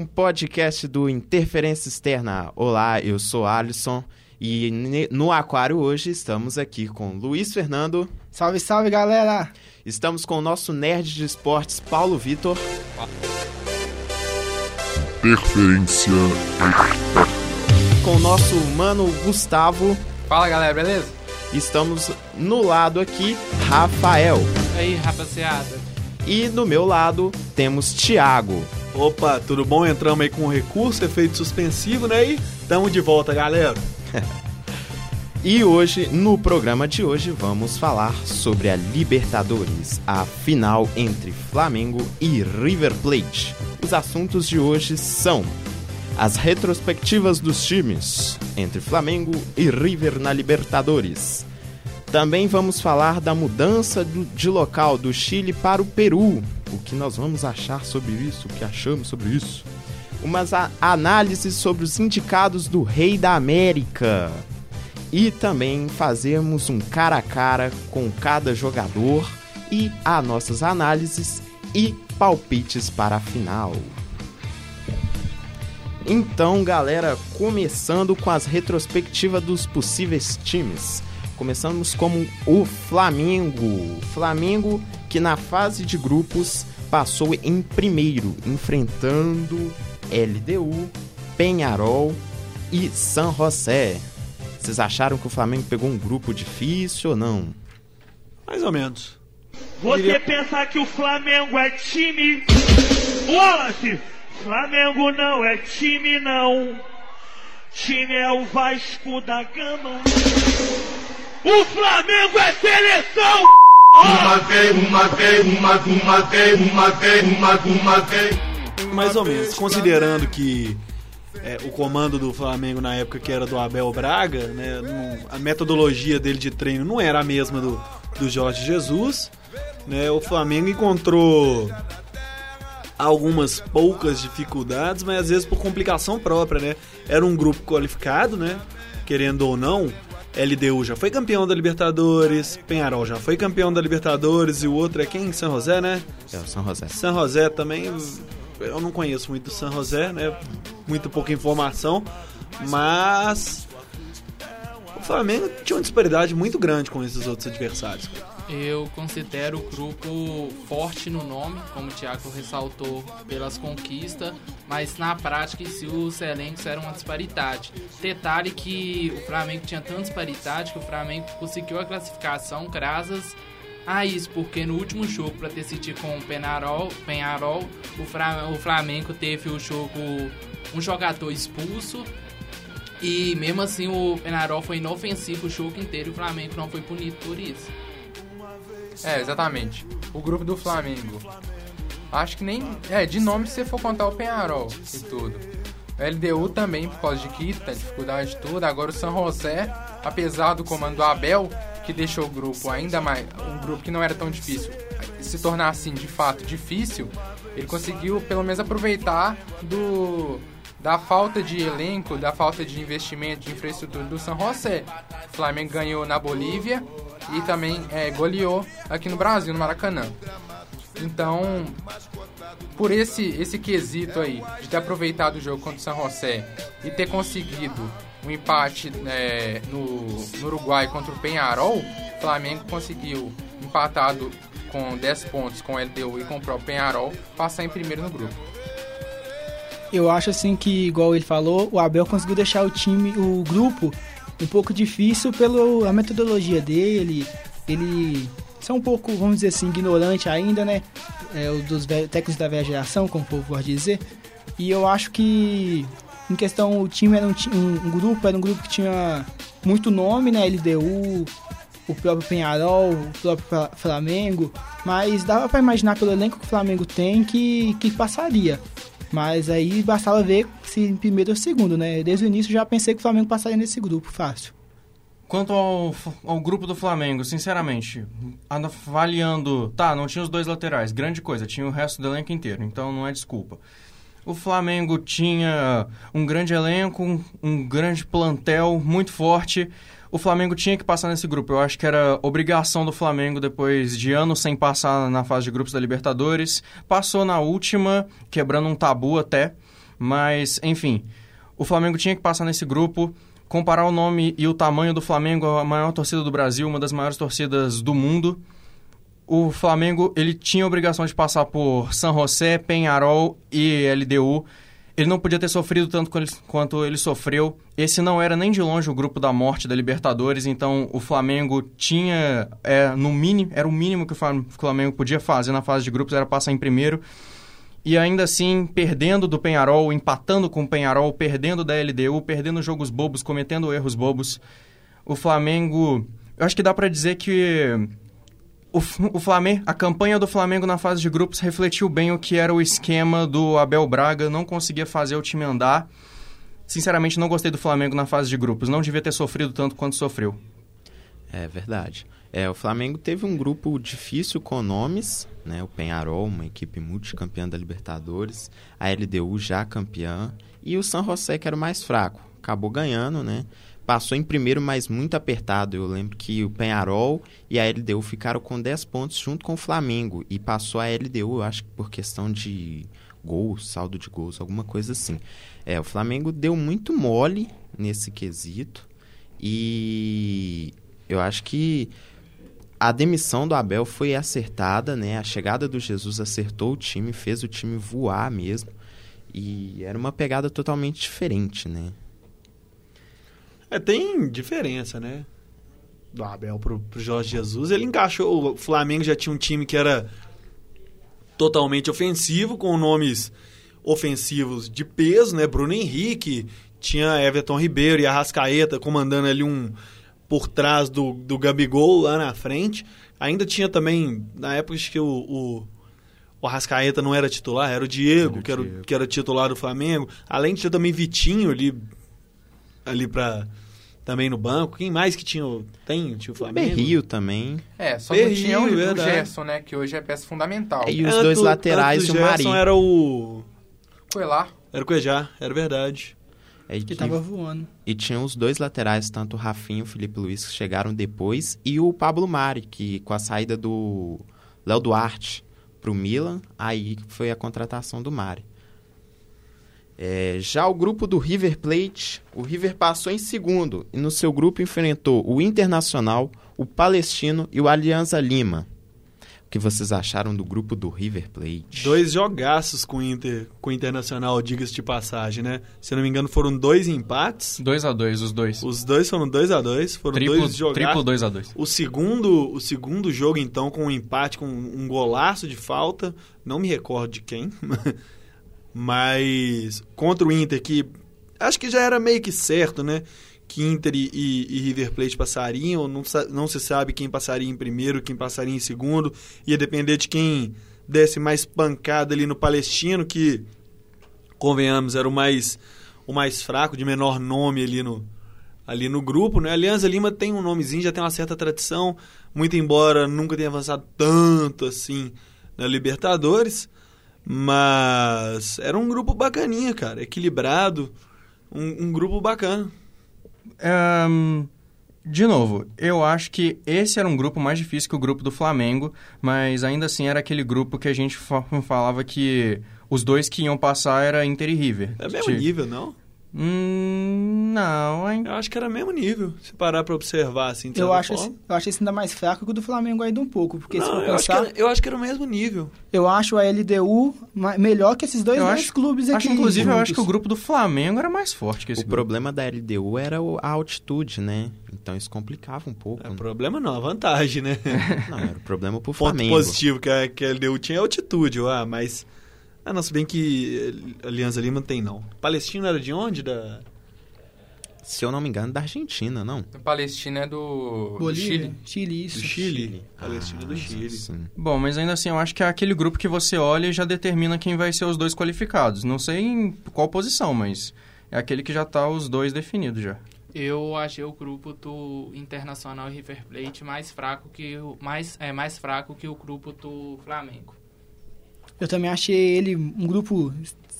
Um podcast do Interferência Externa. Olá, eu sou Alisson e no Aquário hoje estamos aqui com Luiz Fernando. Salve, salve, galera! Estamos com o nosso nerd de esportes, Paulo Vitor. Interferência Com o nosso mano Gustavo. Fala, galera, beleza? Estamos no lado aqui, Rafael. E aí, rapaziada. E no meu lado temos Thiago. Opa, tudo bom? Entramos aí com um recurso, efeito suspensivo, né? E tamo de volta, galera. e hoje, no programa de hoje, vamos falar sobre a Libertadores, a final entre Flamengo e River Plate. Os assuntos de hoje são as retrospectivas dos times entre Flamengo e River na Libertadores. Também vamos falar da mudança de local do Chile para o Peru, o que nós vamos achar sobre isso, o que achamos sobre isso. Umas análises sobre os indicados do Rei da América. E também fazermos um cara a cara com cada jogador e as nossas análises e palpites para a final. Então, galera, começando com as retrospectivas dos possíveis times. Começamos como o Flamengo. Flamengo que na fase de grupos passou em primeiro, enfrentando LDU, Penharol e San José. Vocês acharam que o Flamengo pegou um grupo difícil ou não? Mais ou menos. Você Diria... pensa que o Flamengo é time? Wallace! Flamengo não é time, não. Time é o Vasco da Gama. O Flamengo é seleção! Uma vez, uma vez, uma, uma vez, uma vez, uma, uma vez. Mais ou menos, considerando que é, o comando do Flamengo na época que era do Abel Braga, né, a metodologia dele de treino não era a mesma do, do Jorge Jesus. Né, o Flamengo encontrou algumas poucas dificuldades, mas às vezes por complicação própria, né? Era um grupo qualificado, né? Querendo ou não, LDU já foi campeão da Libertadores, Penharol já foi campeão da Libertadores e o outro é quem? São José, né? É o São José. São José também, eu não conheço muito do São José, né? Muito pouca informação, mas o Flamengo tinha uma disparidade muito grande com esses outros adversários. Eu considero o grupo forte no nome, como o Thiago ressaltou, pelas conquistas, mas na prática se os elencos eram uma disparidade. Detalhe que o Flamengo tinha tanta disparidade que o Flamengo conseguiu a classificação graças a isso, porque no último jogo para decidir com o Penarol, Penarol o Flamengo teve o jogo um jogador expulso e mesmo assim o Penarol foi inofensivo o jogo inteiro e o Flamengo não foi punido por isso. É, exatamente. O grupo do Flamengo. Acho que nem. É, de nome se você for contar o Penharol e tudo. O LDU também, por causa de Quita, dificuldade de tudo. Agora o San José, apesar do comando do Abel, que deixou o grupo ainda mais. Um grupo que não era tão difícil, se tornar assim de fato difícil, ele conseguiu pelo menos aproveitar do da falta de elenco, da falta de investimento de infraestrutura do San José. O Flamengo ganhou na Bolívia e também é, goleou aqui no Brasil, no Maracanã. Então, por esse, esse quesito aí, de ter aproveitado o jogo contra o San José e ter conseguido um empate é, no, no Uruguai contra o Penharol, o Flamengo conseguiu, empatado com 10 pontos com o LDU e com o próprio Penharol, passar em primeiro no grupo. Eu acho assim que, igual ele falou, o Abel conseguiu deixar o time, o grupo, um pouco difícil pela metodologia dele. Ele é um pouco, vamos dizer assim, ignorante ainda, né? É, dos técnicos da velha geração, como o povo pode dizer. E eu acho que, em questão, o time era um, um, um grupo, era um grupo que tinha muito nome, né? LDU, o próprio Penharol, o próprio Flamengo. Mas dava para imaginar pelo elenco que o Flamengo tem que, que passaria. Mas aí bastava ver se em primeiro ou segundo, né? Desde o início já pensei que o Flamengo passaria nesse grupo, fácil. Quanto ao, ao grupo do Flamengo, sinceramente, avaliando. Tá, não tinha os dois laterais, grande coisa, tinha o resto do elenco inteiro, então não é desculpa. O Flamengo tinha um grande elenco, um, um grande plantel muito forte o Flamengo tinha que passar nesse grupo. Eu acho que era obrigação do Flamengo, depois de anos sem passar na fase de grupos da Libertadores. Passou na última, quebrando um tabu até. Mas, enfim, o Flamengo tinha que passar nesse grupo. Comparar o nome e o tamanho do Flamengo, a maior torcida do Brasil, uma das maiores torcidas do mundo. O Flamengo ele tinha a obrigação de passar por San José, Penharol e LDU. Ele não podia ter sofrido tanto quanto ele sofreu. Esse não era nem de longe o grupo da morte da Libertadores, então o Flamengo tinha, é, no mínimo, era o mínimo que o Flamengo podia fazer na fase de grupos, era passar em primeiro e ainda assim perdendo do Penharol, empatando com o Penharol, perdendo da LDU, perdendo jogos bobos, cometendo erros bobos. O Flamengo, eu acho que dá para dizer que o, Flamengo, a campanha do Flamengo na fase de grupos refletiu bem o que era o esquema do Abel Braga, não conseguia fazer o time andar. Sinceramente, não gostei do Flamengo na fase de grupos, não devia ter sofrido tanto quanto sofreu. É verdade. É, o Flamengo teve um grupo difícil com nomes, né? O Penharol, uma equipe multicampeã da Libertadores, a LDU já campeã e o San José que era o mais fraco. Acabou ganhando, né? Passou em primeiro, mas muito apertado. Eu lembro que o Penharol e a LDU ficaram com 10 pontos junto com o Flamengo e passou a LDU, eu acho que por questão de gols, saldo de gols, alguma coisa assim. É, o Flamengo deu muito mole nesse quesito e eu acho que a demissão do Abel foi acertada, né? A chegada do Jesus acertou o time, fez o time voar mesmo. E era uma pegada totalmente diferente, né? É, tem diferença, né? Do Abel pro, pro Jorge Jesus. Ele encaixou. O Flamengo já tinha um time que era totalmente ofensivo, com nomes ofensivos de peso, né? Bruno Henrique, tinha Everton Ribeiro e Arrascaeta comandando ali um por trás do, do Gabigol lá na frente. Ainda tinha também, na época acho que o, o, o Arrascaeta não era titular, era o Diego, era o que, era, Diego. que era titular do Flamengo. Além de ter também Vitinho ali, ali pra, também no banco. Quem mais que tinha? Tem, tinha o Flamengo? Berrio também. É, só Berrio, não tinha o, o Gerson, né? Que hoje é peça fundamental. É, e os dois laterais e o Mari. Gerson era o... Coelar. Era o Coejar, era verdade. É, que tava voando. E tinha os dois laterais, tanto o Rafinho e o Felipe Luiz, que chegaram depois, e o Pablo Mari, que com a saída do Léo Duarte pro Milan, aí foi a contratação do Mari. É, já o grupo do River Plate, o River passou em segundo e no seu grupo enfrentou o Internacional, o Palestino e o Alianza Lima. O que vocês acharam do grupo do River Plate? Dois jogaços com o Inter, com o Internacional, diga-se de passagem, né? Se não me engano, foram dois empates. 2 a 2 os dois. Os dois foram 2 a 2 foram triplo, dois jogaços. Triplo 2 a 2 O segundo, o segundo jogo, então, com um empate, com um golaço de falta, não me recordo de quem, mas contra o Inter, que acho que já era meio que certo, né? que Inter e, e, River Plate passariam, não, não se sabe quem passaria em primeiro, quem passaria em segundo, ia depender de quem desse mais pancada ali no Palestino, que, convenhamos, era o mais, o mais fraco, de menor nome ali no, ali no grupo, né? Alianza Lima tem um nomezinho, já tem uma certa tradição, muito embora nunca tenha avançado tanto assim na Libertadores, mas era um grupo bacaninha, cara, equilibrado, um, um grupo bacana. Um, de novo, eu acho que esse era um grupo mais difícil que o grupo do Flamengo, mas ainda assim era aquele grupo que a gente falava que os dois que iam passar era Inter e River. É mesmo nível, não? Hum, não, hein? Eu acho que era mesmo nível, se parar pra observar, assim, eu acho, esse, eu acho esse ainda mais fraco que o do Flamengo ainda um pouco, porque não, se for eu pensar... Acho era, eu acho que era o mesmo nível. Eu acho a LDU melhor que esses dois, dois clubes aqui. Acho, inclusive, juntos. eu acho que o grupo do Flamengo era mais forte que esse O grupo. problema da LDU era a altitude, né? Então isso complicava um pouco. É, né? problema não, a vantagem, né? não, era o problema pro Ponto Flamengo. positivo que a, que a LDU tinha é altitude, ah, mas... Ah, não, se bem que Aliança Lima tem, não. Palestino era de onde? Da se eu não me engano, da Argentina, não? A Palestina é do, Bolívia, do Chile. Chile, isso. Do Chile. Palestina ah, do Chile. Sim. Bom, mas ainda assim, eu acho que é aquele grupo que você olha e já determina quem vai ser os dois qualificados. Não sei em qual posição, mas é aquele que já está os dois definidos já. Eu achei o grupo do Internacional e River Plate mais fraco que o mais é mais fraco que o grupo do Flamengo. Eu também achei ele um grupo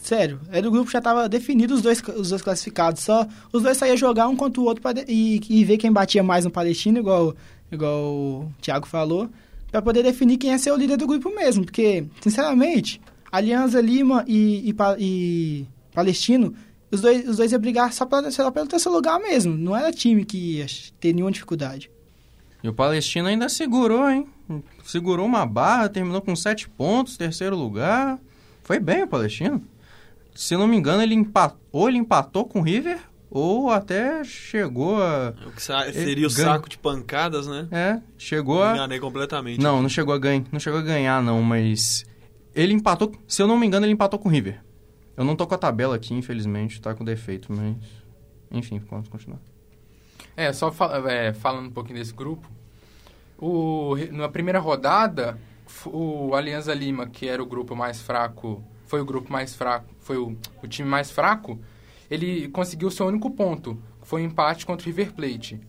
Sério, era o grupo já estava definido os dois, os dois classificados. Só os dois saíam jogar um contra o outro pra, e, e ver quem batia mais no Palestino, igual, igual o Thiago falou, para poder definir quem ia ser o líder do grupo mesmo. Porque, sinceramente, Alianza Lima e, e, Palestino, os dois, os dois iam brigar só, pra, só pelo terceiro lugar mesmo. Não era time que ia ter nenhuma dificuldade. E o Palestino ainda segurou, hein? Segurou uma barra, terminou com sete pontos, terceiro lugar. Foi bem o Palestino. Se não me engano, ele empatou, ou ele empatou com o River, ou até chegou a. O que sa- seria o ganha- saco de pancadas, né? É, chegou Me a. enganei completamente. Não, não chegou a ganhar, não chegou a ganhar não, mas ele empatou, se eu não me engano, ele empatou com o River. Eu não tô com a tabela aqui, infelizmente, tá com defeito, mas enfim, vamos continuar. É, só fa- é, falando um pouquinho desse grupo. O, na primeira rodada, o Alianza Lima, que era o grupo mais fraco, foi o grupo mais fraco, foi o, o time mais fraco, ele conseguiu seu único ponto, foi um empate contra o River Plate.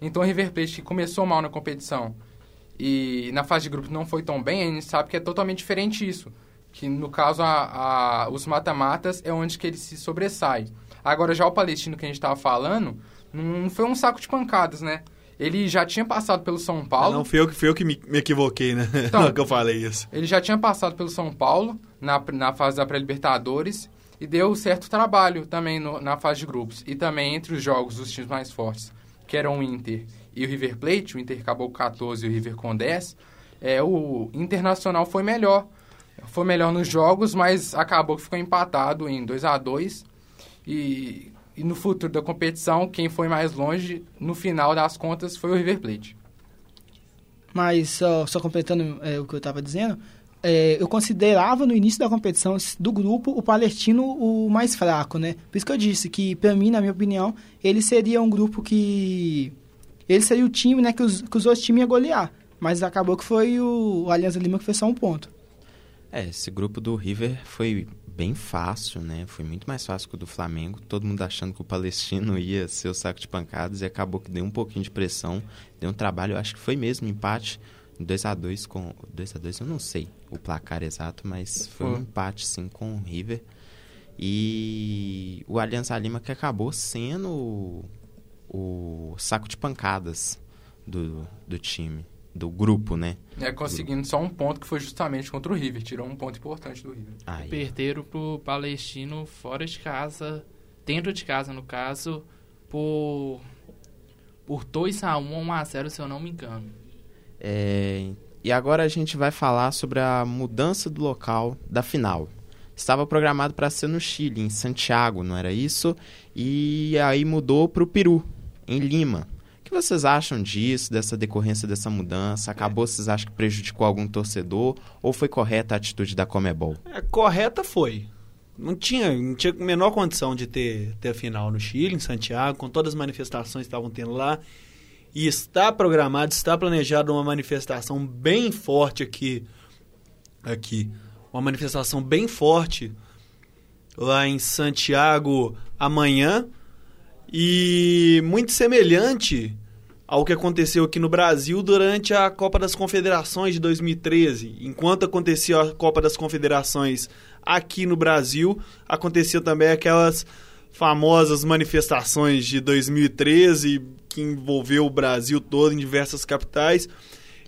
Então o River Plate, que começou mal na competição e na fase de grupos não foi tão bem, a gente sabe que é totalmente diferente isso. Que no caso, a, a- os mata-matas é onde que ele se sobressai. Agora, já o palestino que a gente estava falando, não foi um saco de pancadas, né? Ele já tinha passado pelo São Paulo. Não, fui eu, eu que me, me equivoquei, né? Então. Hora que eu falei isso. Ele já tinha passado pelo São Paulo na, na fase da pré-libertadores e deu certo trabalho também no- na fase de grupos. E também entre os jogos dos times mais fortes, que eram o Inter e o River Plate, o Inter acabou com 14 e o River com 10, é, o Internacional foi melhor. Foi melhor nos jogos, mas acabou que ficou empatado em 2 a 2 e, e no futuro da competição, quem foi mais longe, no final das contas, foi o River Plate. Mas só, só completando é, o que eu estava dizendo, é, eu considerava no início da competição do grupo o palestino o mais fraco, né? Por isso que eu disse que, para mim, na minha opinião, ele seria um grupo que. Ele seria o time né, que, os, que os outros times iam golear. Mas acabou que foi o, o Alianza Lima que fez só um ponto. É, esse grupo do River foi bem fácil, né? Foi muito mais fácil que o do Flamengo. Todo mundo achando que o Palestino ia ser o saco de pancadas e acabou que deu um pouquinho de pressão. Deu um trabalho, eu acho que foi mesmo empate. 2 a 2 com 2 a 2 eu não sei o placar exato, mas foi um empate sim com o River. E o Aliança Lima que acabou sendo o, o saco de pancadas do, do time, do grupo, né? É, conseguindo só um ponto que foi justamente contra o River. Tirou um ponto importante do River. Aí, Perderam pro Palestino fora de casa, dentro de casa no caso, por por 2 a 1 ou 1 a 0 se eu não me engano. É, e agora a gente vai falar sobre a mudança do local da final. Estava programado para ser no Chile, em Santiago, não era isso? E aí mudou para o Peru, em Lima. Que vocês acham disso, dessa decorrência dessa mudança? Acabou, vocês acham que prejudicou algum torcedor? Ou foi correta a atitude da Comebol? É, correta foi. Não tinha, não tinha a menor condição de ter, ter a final no Chile, em Santiago, com todas as manifestações que estavam tendo lá. E está programado, está planejada uma manifestação bem forte aqui. Aqui. Uma manifestação bem forte lá em Santiago amanhã. E muito semelhante ao que aconteceu aqui no Brasil durante a Copa das Confederações de 2013. Enquanto acontecia a Copa das Confederações aqui no Brasil, acontecia também aquelas famosas manifestações de 2013 que envolveu o Brasil todo em diversas capitais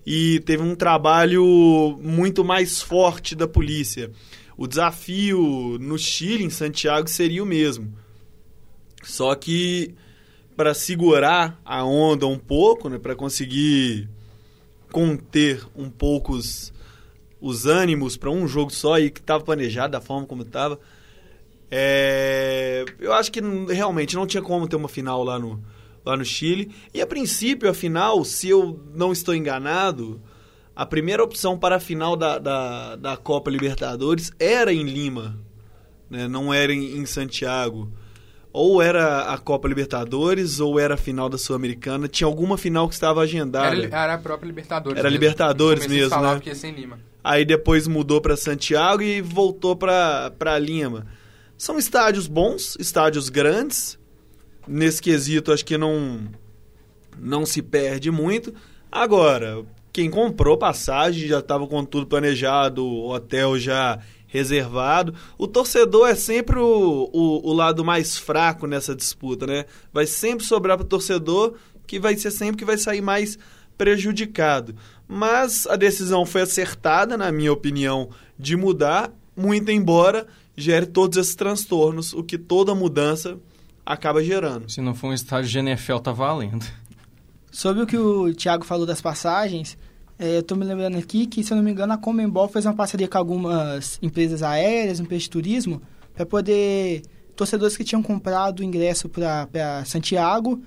e teve um trabalho muito mais forte da polícia. O desafio no Chile, em Santiago, seria o mesmo. Só que para segurar a onda um pouco, né, para conseguir conter um pouco os, os ânimos para um jogo só e que estava planejado da forma como estava, é, eu acho que realmente não tinha como ter uma final lá no, lá no Chile. E a princípio, a final, se eu não estou enganado, a primeira opção para a final da, da, da Copa Libertadores era em Lima, né? não era em, em Santiago. Ou era a Copa Libertadores, ou era a final da Sul-Americana. Tinha alguma final que estava agendada. Era, era a própria Libertadores. Era mesmo. Libertadores mesmo, falavam né? que ia ser em Lima. Aí depois mudou para Santiago e voltou para Lima. São estádios bons, estádios grandes. Nesse quesito, acho que não, não se perde muito. Agora, quem comprou passagem já estava com tudo planejado, o hotel já reservado. O torcedor é sempre o, o, o lado mais fraco nessa disputa, né? Vai sempre sobrar para o torcedor, que vai ser sempre que vai sair mais prejudicado. Mas a decisão foi acertada, na minha opinião, de mudar, muito embora gere todos esses transtornos, o que toda mudança acaba gerando. Se não for um estádio de NFL, tá valendo. Sobre o que o Thiago falou das passagens, é, eu tô me lembrando aqui que, se eu não me engano, a Comembol fez uma parceria com algumas empresas aéreas, empresas de turismo, para poder torcedores que tinham comprado ingresso para Santiago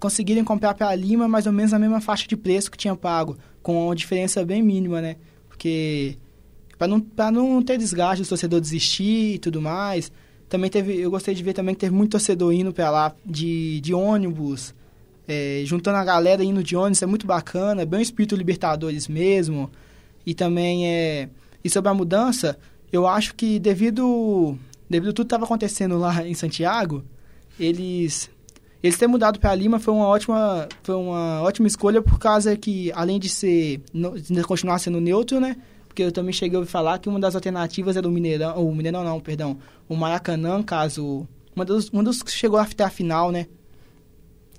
conseguirem comprar para Lima mais ou menos a mesma faixa de preço que tinham pago, com uma diferença bem mínima, né? Porque para não, não ter desgaste, o torcedor desistir e tudo mais. Também teve, eu gostei de ver também que teve muito torcedor indo para lá de, de ônibus, é, juntando a galera indo de ônibus, é muito bacana, é bem o espírito Libertadores mesmo. E também é. E sobre a mudança, eu acho que devido, devido a tudo que estava acontecendo lá em Santiago, eles eles terem mudado para Lima foi uma ótima foi uma ótima escolha por causa que além de ser de continuar sendo neutro, né? Porque eu também cheguei a ouvir falar que uma das alternativas era o Mineirão, o Mineirão não, perdão, o Maracanã, caso uma dos uma dos que chegou até a final, né?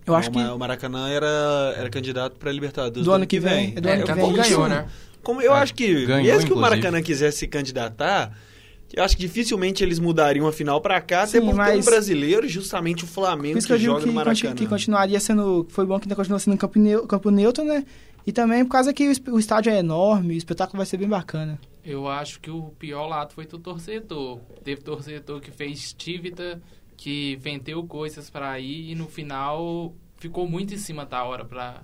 Eu não, acho que o Maracanã era era candidato para Libertadores do, do ano que vem. vem. do é, ano que vem. ganhou, né? Como eu É, acho que ganhou, mesmo que o inclusive. Maracanã quisesse se candidatar, eu acho que dificilmente eles mudariam a final para cá, até Sim, porque mas- um brasileiro, justamente o Flamengo que, que joga que, no Maracanã. que continuaria sendo. Foi bom que ainda continua sendo campo, neu- campo neutro, né? E também por causa que o estádio é enorme, o espetáculo vai ser bem bacana. Eu acho que o pior lado foi do torcedor. Teve torcedor que fez tívita, que vendeu coisas pra ir e no final ficou muito em cima da hora pra,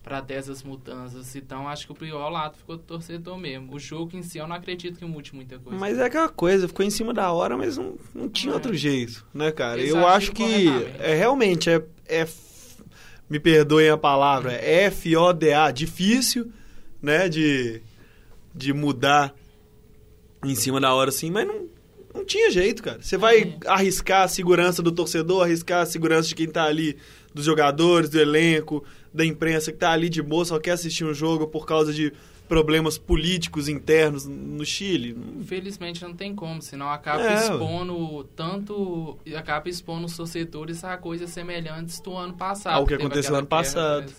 pra ter essas mudanças. Então acho que o pior lado ficou do torcedor mesmo. O jogo em si eu não acredito que mude muita coisa. Mas é aquela coisa, ficou em cima da hora, mas não, não tinha É. outro jeito, né, cara? Eles eu acho que é realmente é, é me perdoem a palavra, é F-O-D-A, difícil, né, de, de mudar em cima da hora assim, mas não, não tinha jeito, cara. Você vai É. arriscar a segurança do torcedor, arriscar a segurança de quem tá ali, dos jogadores, do elenco, da imprensa que tá ali de boa, só quer assistir um jogo por causa de problemas políticos internos no Chile. Infelizmente não tem como, senão acaba É, expondo tanto. Acaba expondo os torcedores a coisas semelhantes do ano passado. Ao que Teve aconteceu aquela ano passado.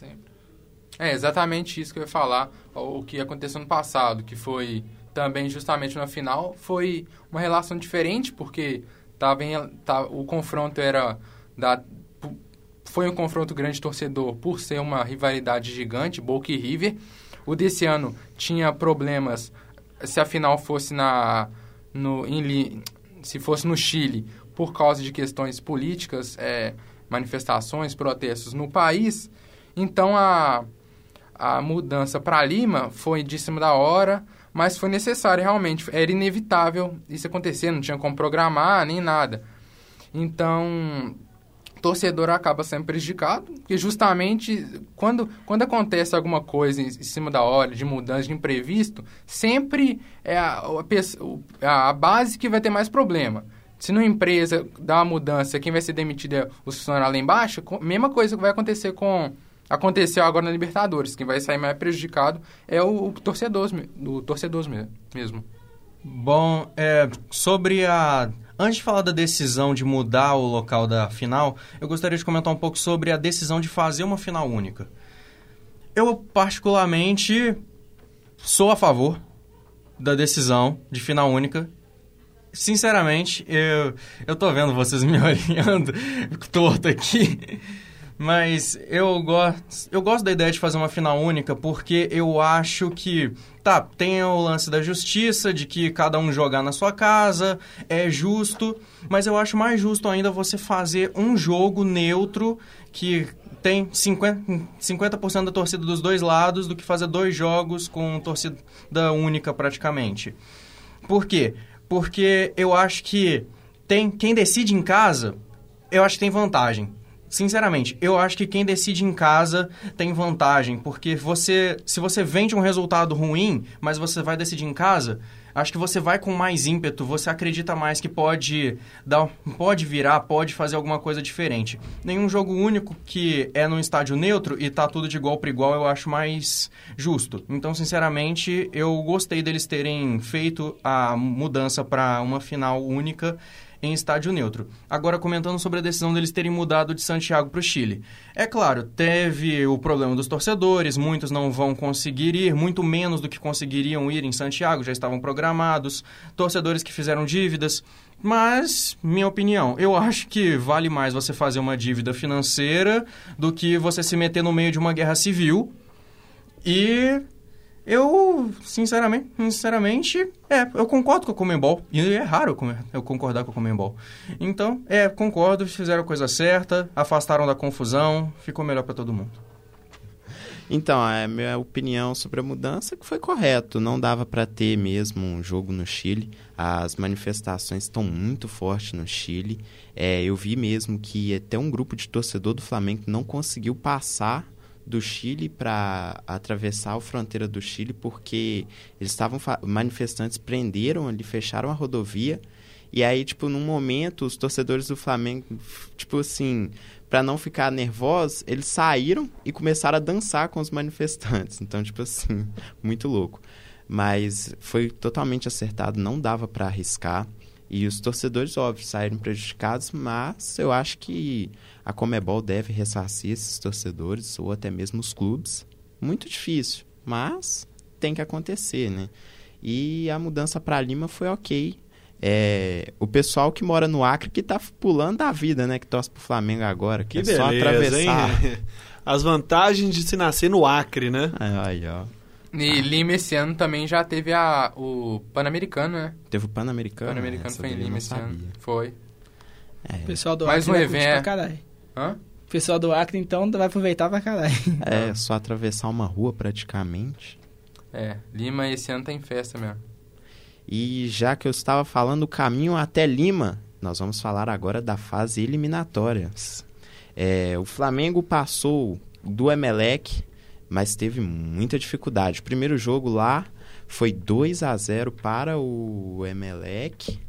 É exatamente isso que eu ia falar. O que aconteceu no passado, que foi também justamente na final, foi uma relação diferente, porque tava em, o confronto era da foi um confronto grande torcedor por ser uma rivalidade gigante, Boca e River. O desse ano tinha problemas se a final fosse na no em se fosse no Chile por causa de questões políticas, é, manifestações, protestos no país. Então a a mudança para Lima foi de cima da hora, mas foi necessário realmente, era inevitável isso acontecer, não tinha como programar nem nada. Então, o torcedor acaba sendo prejudicado, porque justamente quando, quando acontece alguma coisa em, cima da hora, de mudança, de imprevisto, sempre é a, a, a base que vai ter mais problema. Se numa empresa dá uma mudança, quem vai ser demitido é os funcionários lá embaixo, mesma coisa que vai acontecer com aconteceu agora na Libertadores. Quem vai sair mais prejudicado é o, o torcedor, o torcedor me- mesmo. Bom, é, sobre a. Antes de falar da decisão de mudar o local da final, eu gostaria de comentar um pouco sobre a decisão de fazer uma final única. Eu, particularmente, sou a favor da decisão de final única. Sinceramente, eu, eu tô vendo vocês me olhando torto aqui. Mas eu gosto, eu gosto da ideia de fazer uma final única porque eu acho que, tá, tem o lance da justiça, de que cada um jogar na sua casa, é justo, mas eu acho mais justo ainda você fazer um jogo neutro que tem 50%, 50% da torcida dos dois lados do que fazer dois jogos com torcida única praticamente. Por quê? Porque eu acho que tem quem decide em casa, eu acho que tem vantagem. Sinceramente, eu acho que quem decide em casa tem vantagem, porque você, se você vende um resultado ruim, mas você vai decidir em casa, acho que você vai com mais ímpeto, você acredita mais que pode dar, pode virar, pode fazer alguma coisa diferente. Nenhum jogo único que é num estádio neutro e tá tudo de igual para igual, eu acho mais justo. Então, sinceramente, eu gostei deles terem feito a mudança para uma final única em estádio neutro. Agora, comentando sobre a decisão deles terem mudado de Santiago para o Chile. É claro, teve o problema dos torcedores, muitos não vão conseguir ir, muito menos do que conseguiriam ir em Santiago, já estavam programados, torcedores que fizeram dívidas. Mas, minha opinião, eu acho que vale mais você fazer uma dívida financeira do que você se meter no meio de uma guerra civil. E eu, sinceramente, sinceramente, é, eu concordo com o Comembol. E é raro eu concordar com o Comembol. Então, é, concordo, fizeram a coisa certa, afastaram da confusão, ficou melhor para todo mundo. Então, a minha opinião sobre a mudança é que foi correto. Não dava para ter mesmo um jogo no Chile. As manifestações estão muito fortes no Chile. É, eu vi mesmo que até um grupo de torcedor do Flamengo não conseguiu passar do Chile para atravessar a fronteira do Chile porque eles estavam manifestantes prenderam ali, fecharam a rodovia e aí tipo num momento os torcedores do Flamengo tipo assim para não ficar nervosos, eles saíram e começaram a dançar com os manifestantes. Então, tipo assim, muito louco. Mas foi totalmente acertado, não dava para arriscar. E os torcedores, óbvio, saíram prejudicados, mas eu acho que a Comebol deve ressarcir esses torcedores ou até mesmo os clubes. Muito difícil, mas tem que acontecer, né? E a mudança para Lima foi ok é, o pessoal que mora no Acre que tá pulando da vida, né? Que torce pro Flamengo agora, que, que é beleza, só atravessar. Hein? As vantagens de se nascer no Acre, né? Aí, ó. E Lima esse ano também já teve a, o Pan-Americano, né? Teve o Pan-Americano? Pan-Americano foi em Lima esse ano. Foi. É. O pessoal do Mais Acre um evento. Pra caralho. Hã? O pessoal do Acre, então, vai aproveitar pra caralho. É, só atravessar uma rua praticamente. É, Lima esse ano tem festa mesmo. E já que eu estava falando o caminho até Lima, nós vamos falar agora da fase eliminatória. É, o Flamengo passou do Emelec, mas teve muita dificuldade. O primeiro jogo lá foi 2 a 0 para o Emelec,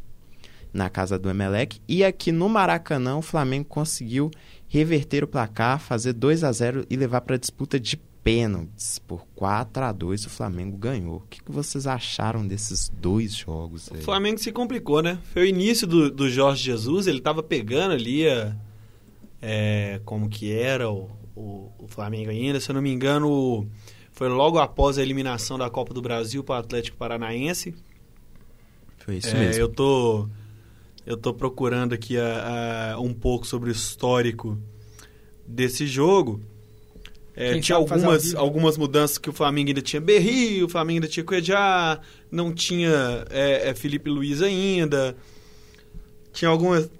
na casa do Emelec. E aqui no Maracanã, o Flamengo conseguiu reverter o placar, fazer 2 a 0 e levar para a disputa de pênaltis. Por 4 a 2 o Flamengo ganhou. O que, que vocês acharam desses dois jogos? Aí? O Flamengo se complicou, né? Foi o início do, do Jorge Jesus, ele estava pegando ali a, é, como que era o, o, o, Flamengo ainda. Se eu não me engano, foi logo após a eliminação da Copa do Brasil para o Atlético Paranaense. Foi isso é, mesmo. Eu tô, eu tô procurando aqui a, a, um pouco sobre o histórico desse jogo. É, tinha algumas, algumas mudanças que o Flamengo ainda tinha Berri, o Flamengo ainda tinha Cuejá, não tinha é, é, Felipe Luiz ainda. Tinha algumas,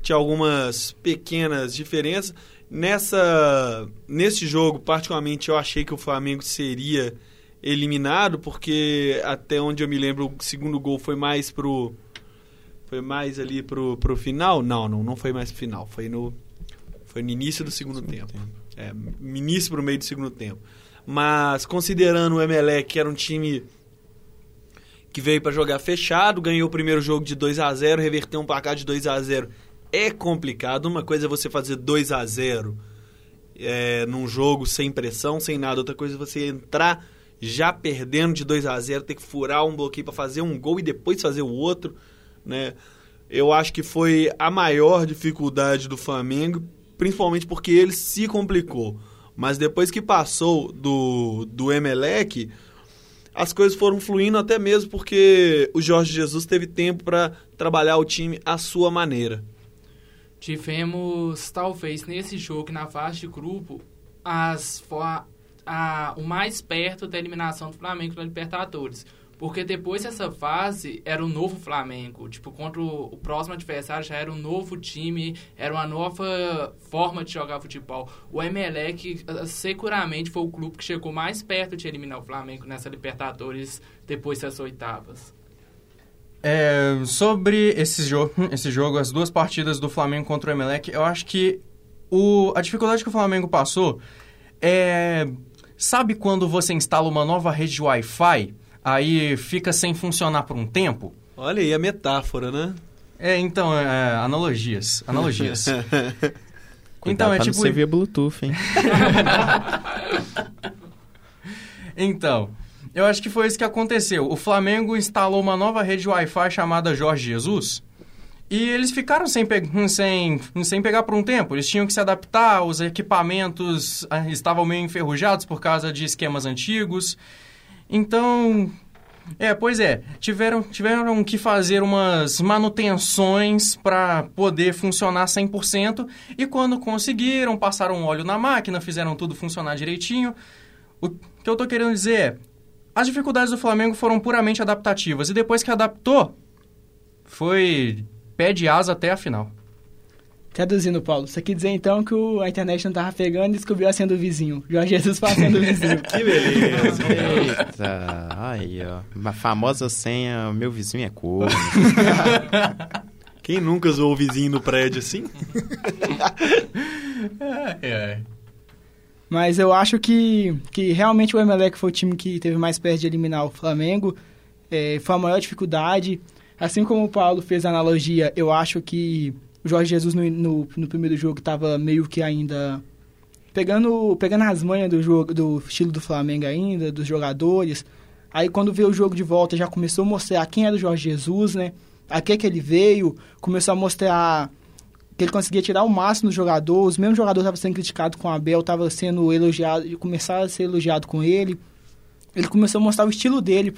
tinha algumas pequenas diferenças. Nessa, nesse jogo, particularmente, eu achei que o Flamengo seria eliminado, porque até onde eu me lembro, o segundo gol foi mais pro. Foi mais ali pro, pro final? Não, não, não foi mais pro final. Foi no, foi no início do segundo, segundo tempo. tempo é, início para o meio do segundo tempo. Mas considerando o Emelec, que era um time que veio para jogar fechado, ganhou o primeiro jogo de 2 a 0 reverteu um placar de 2 a 0 é complicado. Uma coisa é você fazer 2 a 0 é, num jogo sem pressão, sem nada. Outra coisa é você entrar já perdendo de 2 a 0 ter que furar um bloqueio para fazer um gol e depois fazer o outro. Né? Eu acho que foi a maior dificuldade do Flamengo principalmente porque ele se complicou. Mas depois que passou do, do Emelec, as coisas foram fluindo até mesmo porque o Jorge Jesus teve tempo para trabalhar o time à sua maneira. Tivemos, talvez, nesse jogo, na fase de grupo, as, a, a, o mais perto da eliminação do Flamengo na Libertadores. Porque depois dessa fase era o novo Flamengo. Tipo, contra o, o, próximo adversário já era um novo time, era uma nova forma de jogar futebol. O Emelec ah, seguramente foi o clube que chegou mais perto de eliminar o Flamengo nessa Libertadores depois das oitavas. É, sobre esse jogo, esse jogo, as duas partidas do Flamengo contra o Emelec, eu acho que o, a dificuldade que o Flamengo passou é. Sabe quando você instala uma nova rede Wi-Fi? aí fica sem funcionar por um tempo. Olha aí a metáfora, né? É, então, é, analogias. Analogias. então, é tipo. Você via Bluetooth, hein? então, eu acho que foi isso que aconteceu. O Flamengo instalou uma nova rede Wi-Fi chamada Jorge Jesus. E eles ficaram sem, pe sem, sem pegar por um tempo. Eles tinham que se adaptar, os equipamentos ah, estavam meio enferrujados por causa de esquemas antigos. Então, é, pois é, tiveram, tiveram que fazer umas manutenções para poder funcionar 100% e quando conseguiram, passaram óleo na máquina, fizeram tudo funcionar direitinho. O que eu tô querendo dizer é, as dificuldades do Flamengo foram puramente adaptativas e depois que adaptou, foi pé de asa até a final. Traduzindo, Paulo, você quer dizer então que o, a internet não tava pegando e descobriu a senha do vizinho. Jorge Jesus fazendo o vizinho. Que beleza. Eita, aí, ó. Uma famosa senha, meu vizinho é corno. Quem nunca zoou o vizinho no prédio assim? É, é. Mas eu acho que, que realmente o Emelec foi o time que teve mais perto de eliminar o Flamengo. É, foi a maior dificuldade. Assim como o Paulo fez a analogia, eu acho que o Jorge Jesus no, no, no primeiro jogo estava meio que ainda pegando, pegando as manhas do jogo, do estilo do Flamengo ainda, dos jogadores. Aí quando veio o jogo de volta já começou a mostrar quem era o Jorge Jesus, né? A que que ele veio, começou a mostrar que ele conseguia tirar o máximo do jogador, os mesmos jogadores estavam sendo criticados com o Abel, estava sendo elogiado, começaram a ser elogiado com ele. Ele começou a mostrar o estilo dele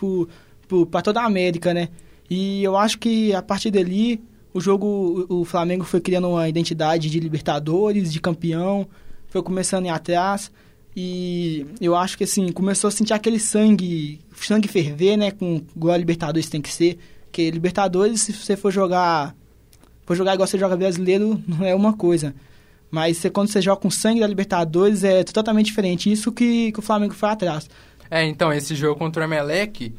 para toda a América, né? E eu acho que a partir dali o jogo, o Flamengo foi criando uma identidade de Libertadores, de campeão, foi começando a ir atrás. E eu acho que assim, começou a sentir aquele sangue, sangue ferver, né? Com, igual a Libertadores tem que ser. Porque Libertadores, se você for jogar. For jogar igual você joga brasileiro, não é uma coisa. Mas você, quando você joga com sangue da Libertadores é totalmente diferente. Isso que, que o Flamengo foi atrás. É, então, esse jogo contra o Emelec,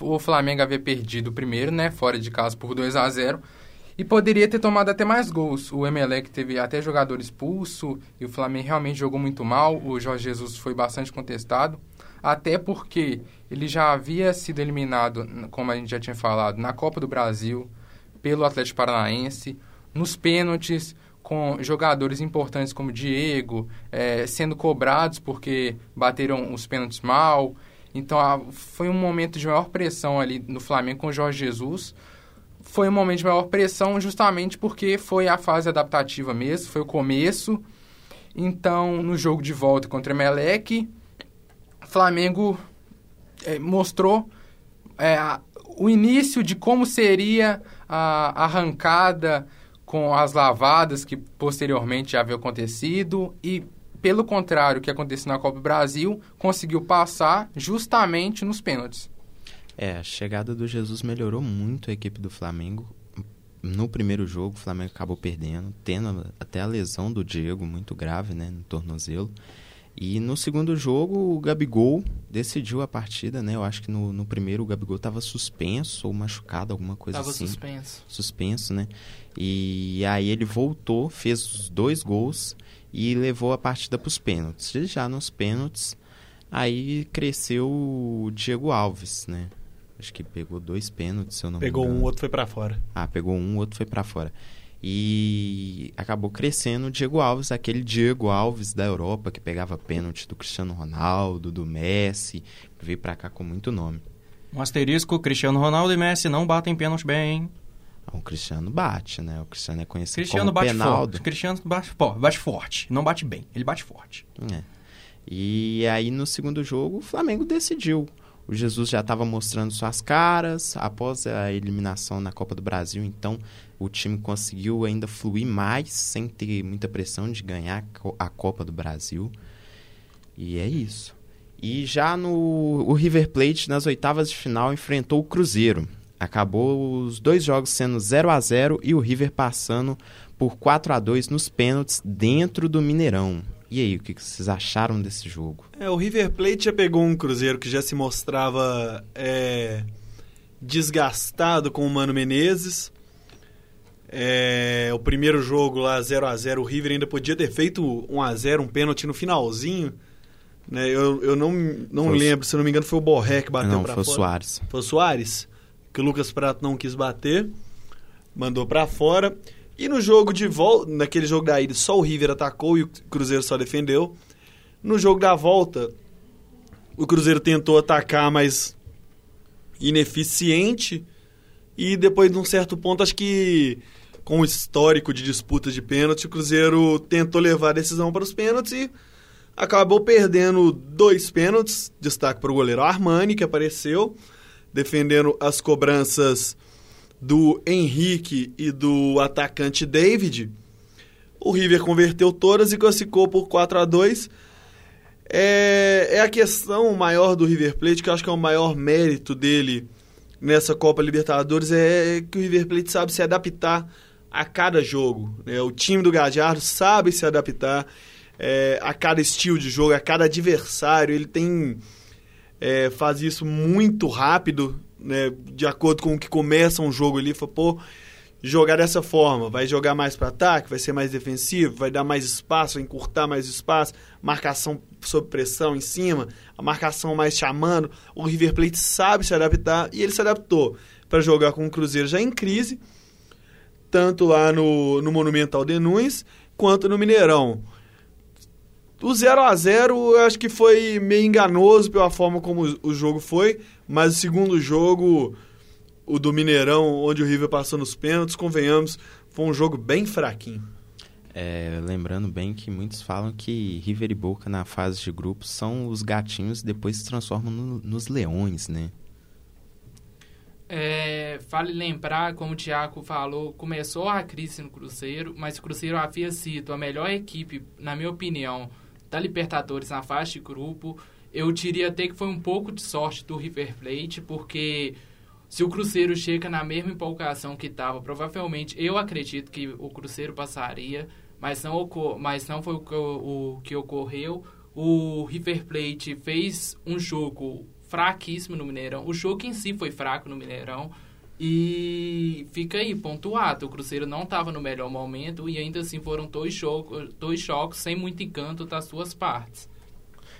o Flamengo havia perdido o primeiro, né? Fora de casa por 2 a 0 e poderia ter tomado até mais gols. O Emelec teve até jogador expulso e o Flamengo realmente jogou muito mal. O Jorge Jesus foi bastante contestado, até porque ele já havia sido eliminado, como a gente já tinha falado, na Copa do Brasil pelo Atlético Paranaense, nos pênaltis com jogadores importantes como Diego é, sendo cobrados porque bateram os pênaltis mal. Então a, foi um momento de maior pressão ali no Flamengo com o Jorge Jesus foi um momento de maior pressão justamente porque foi a fase adaptativa mesmo, foi o começo. Então, no jogo de volta contra o Emelec, Flamengo é, mostrou é, o início de como seria a arrancada com as lavadas que posteriormente já havia acontecido e pelo contrário, o que aconteceu na Copa do Brasil, conseguiu passar justamente nos pênaltis. É, a chegada do Jesus melhorou muito a equipe do Flamengo. No primeiro jogo, o Flamengo acabou perdendo, tendo até a lesão do Diego muito grave, né, no tornozelo. E no segundo jogo, o Gabigol decidiu a partida, né? Eu acho que no, no primeiro o Gabigol estava suspenso ou machucado, alguma coisa tava assim. suspenso. Suspenso, né? E aí ele voltou, fez os dois gols e levou a partida para os pênaltis. E já nos pênaltis, aí cresceu o Diego Alves, né? Acho que pegou dois pênaltis, se eu não Pegou me um, engano. outro foi para fora. Ah, pegou um, outro foi para fora. E acabou crescendo o Diego Alves, aquele Diego Alves da Europa que pegava pênalti do Cristiano Ronaldo, do Messi, veio pra cá com muito nome. Um asterisco, Cristiano Ronaldo e Messi não batem pênalti bem. Ah, O Cristiano bate, né? O Cristiano é conhecido Cristiano como bate Penaldo. forte. Cristiano bate, pô, bate forte. Não bate bem, ele bate forte. É. E aí no segundo jogo o Flamengo decidiu. O Jesus já estava mostrando suas caras após a eliminação na Copa do Brasil, então o time conseguiu ainda fluir mais sem ter muita pressão de ganhar a Co- a Copa do Brasil. E é isso. E já no o River Plate nas oitavas de final enfrentou o Cruzeiro. Acabou os dois jogos sendo 0 a 0 e o River passando por 4 a 2 nos pênaltis dentro do Mineirão. E aí, o que vocês acharam desse jogo? É, o River Plate já pegou um Cruzeiro que já se mostrava é, desgastado com o Mano Menezes. É, o primeiro jogo lá, 0 a 0 o River ainda podia ter feito 1 a 0 um pênalti no finalzinho. Né? Eu, eu não, não Foi lembro, se não me engano foi o Borré que bateu Não, pra foi o fora. Soares. Foi o Soares, que o Lucas Prato não quis bater, mandou pra fora. E no jogo de volta, naquele jogo da ida, só o River atacou e o Cruzeiro só defendeu. No jogo da volta, o Cruzeiro tentou atacar, mas ineficiente. E depois de um certo ponto, acho que com o histórico de disputas de pênalti, o Cruzeiro tentou levar a decisão para os pênaltis e acabou perdendo dois pênaltis. Destaque para o goleiro Armani, que apareceu, defendendo as cobranças do Henrique e do atacante David. O River converteu todas e classificou por 4 a 2 é, é a questão maior do River Plate, que eu acho que é o maior mérito dele nessa Copa Libertadores, é que o River Plate sabe se adaptar a cada jogo. Né? O time do Gajardo sabe se adaptar é, a cada estilo de jogo, a cada adversário. Ele tem é, faz isso muito rápido, né? de acordo com o que começa um jogo ali. Fala, pô, jogar dessa forma. Vai jogar mais para ataque, vai ser mais defensivo, vai dar mais espaço, vai encurtar mais espaço, marcação sob pressão em cima, a marcação mais chamando. O River Plate sabe se adaptar e ele se adaptou para jogar com o Cruzeiro já em crise, tanto lá no, no Monumental de Nunes quanto no Mineirão. O 0 a 0 eu acho que foi meio enganoso pela forma como o jogo foi, mas o segundo jogo o do Mineirão, onde o River passou nos pênaltis, convenhamos, foi um jogo bem fraquinho. É, lembrando bem que muitos falam que River e Boca na fase de grupos são os gatinhos depois se transformam no, nos leões, né? É, vale lembrar, como o Thiago falou, começou a crise no Cruzeiro, mas o Cruzeiro havia sido a melhor equipe, na minha opinião, da Libertadores na fase de grupo. Eu diria até que foi um pouco de sorte do River Plate, porque se o Cruzeiro chega na mesma empolgação que estava, provavelmente eu acredito que o Cruzeiro passaria, mas não, mas não foi o que, o que ocorreu. O River Plate fez um jogo fraquíssimo no Mineirão. O jogo em si foi fraco no Mineirão. E fica aí, pontuado. O Cruzeiro não estava no melhor momento e ainda assim foram dois, jogos, dois choques sem muito encanto das suas partes.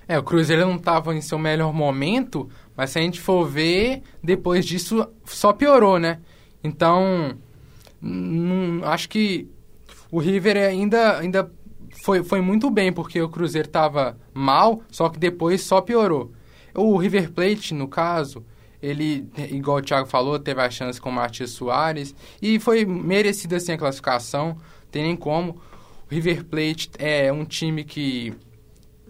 É, o Cruzeiro não estava em seu melhor momento, mas se a gente for ver, depois disso só piorou, né? Então, acho que o River ainda, ainda foi, foi muito bem, porque o Cruzeiro estava mal, só que depois só piorou. O River Plate, no caso, ele, igual o Thiago falou, teve a chance com o Matias Soares e foi merecida assim a classificação, tem nem como. O River Plate é um time que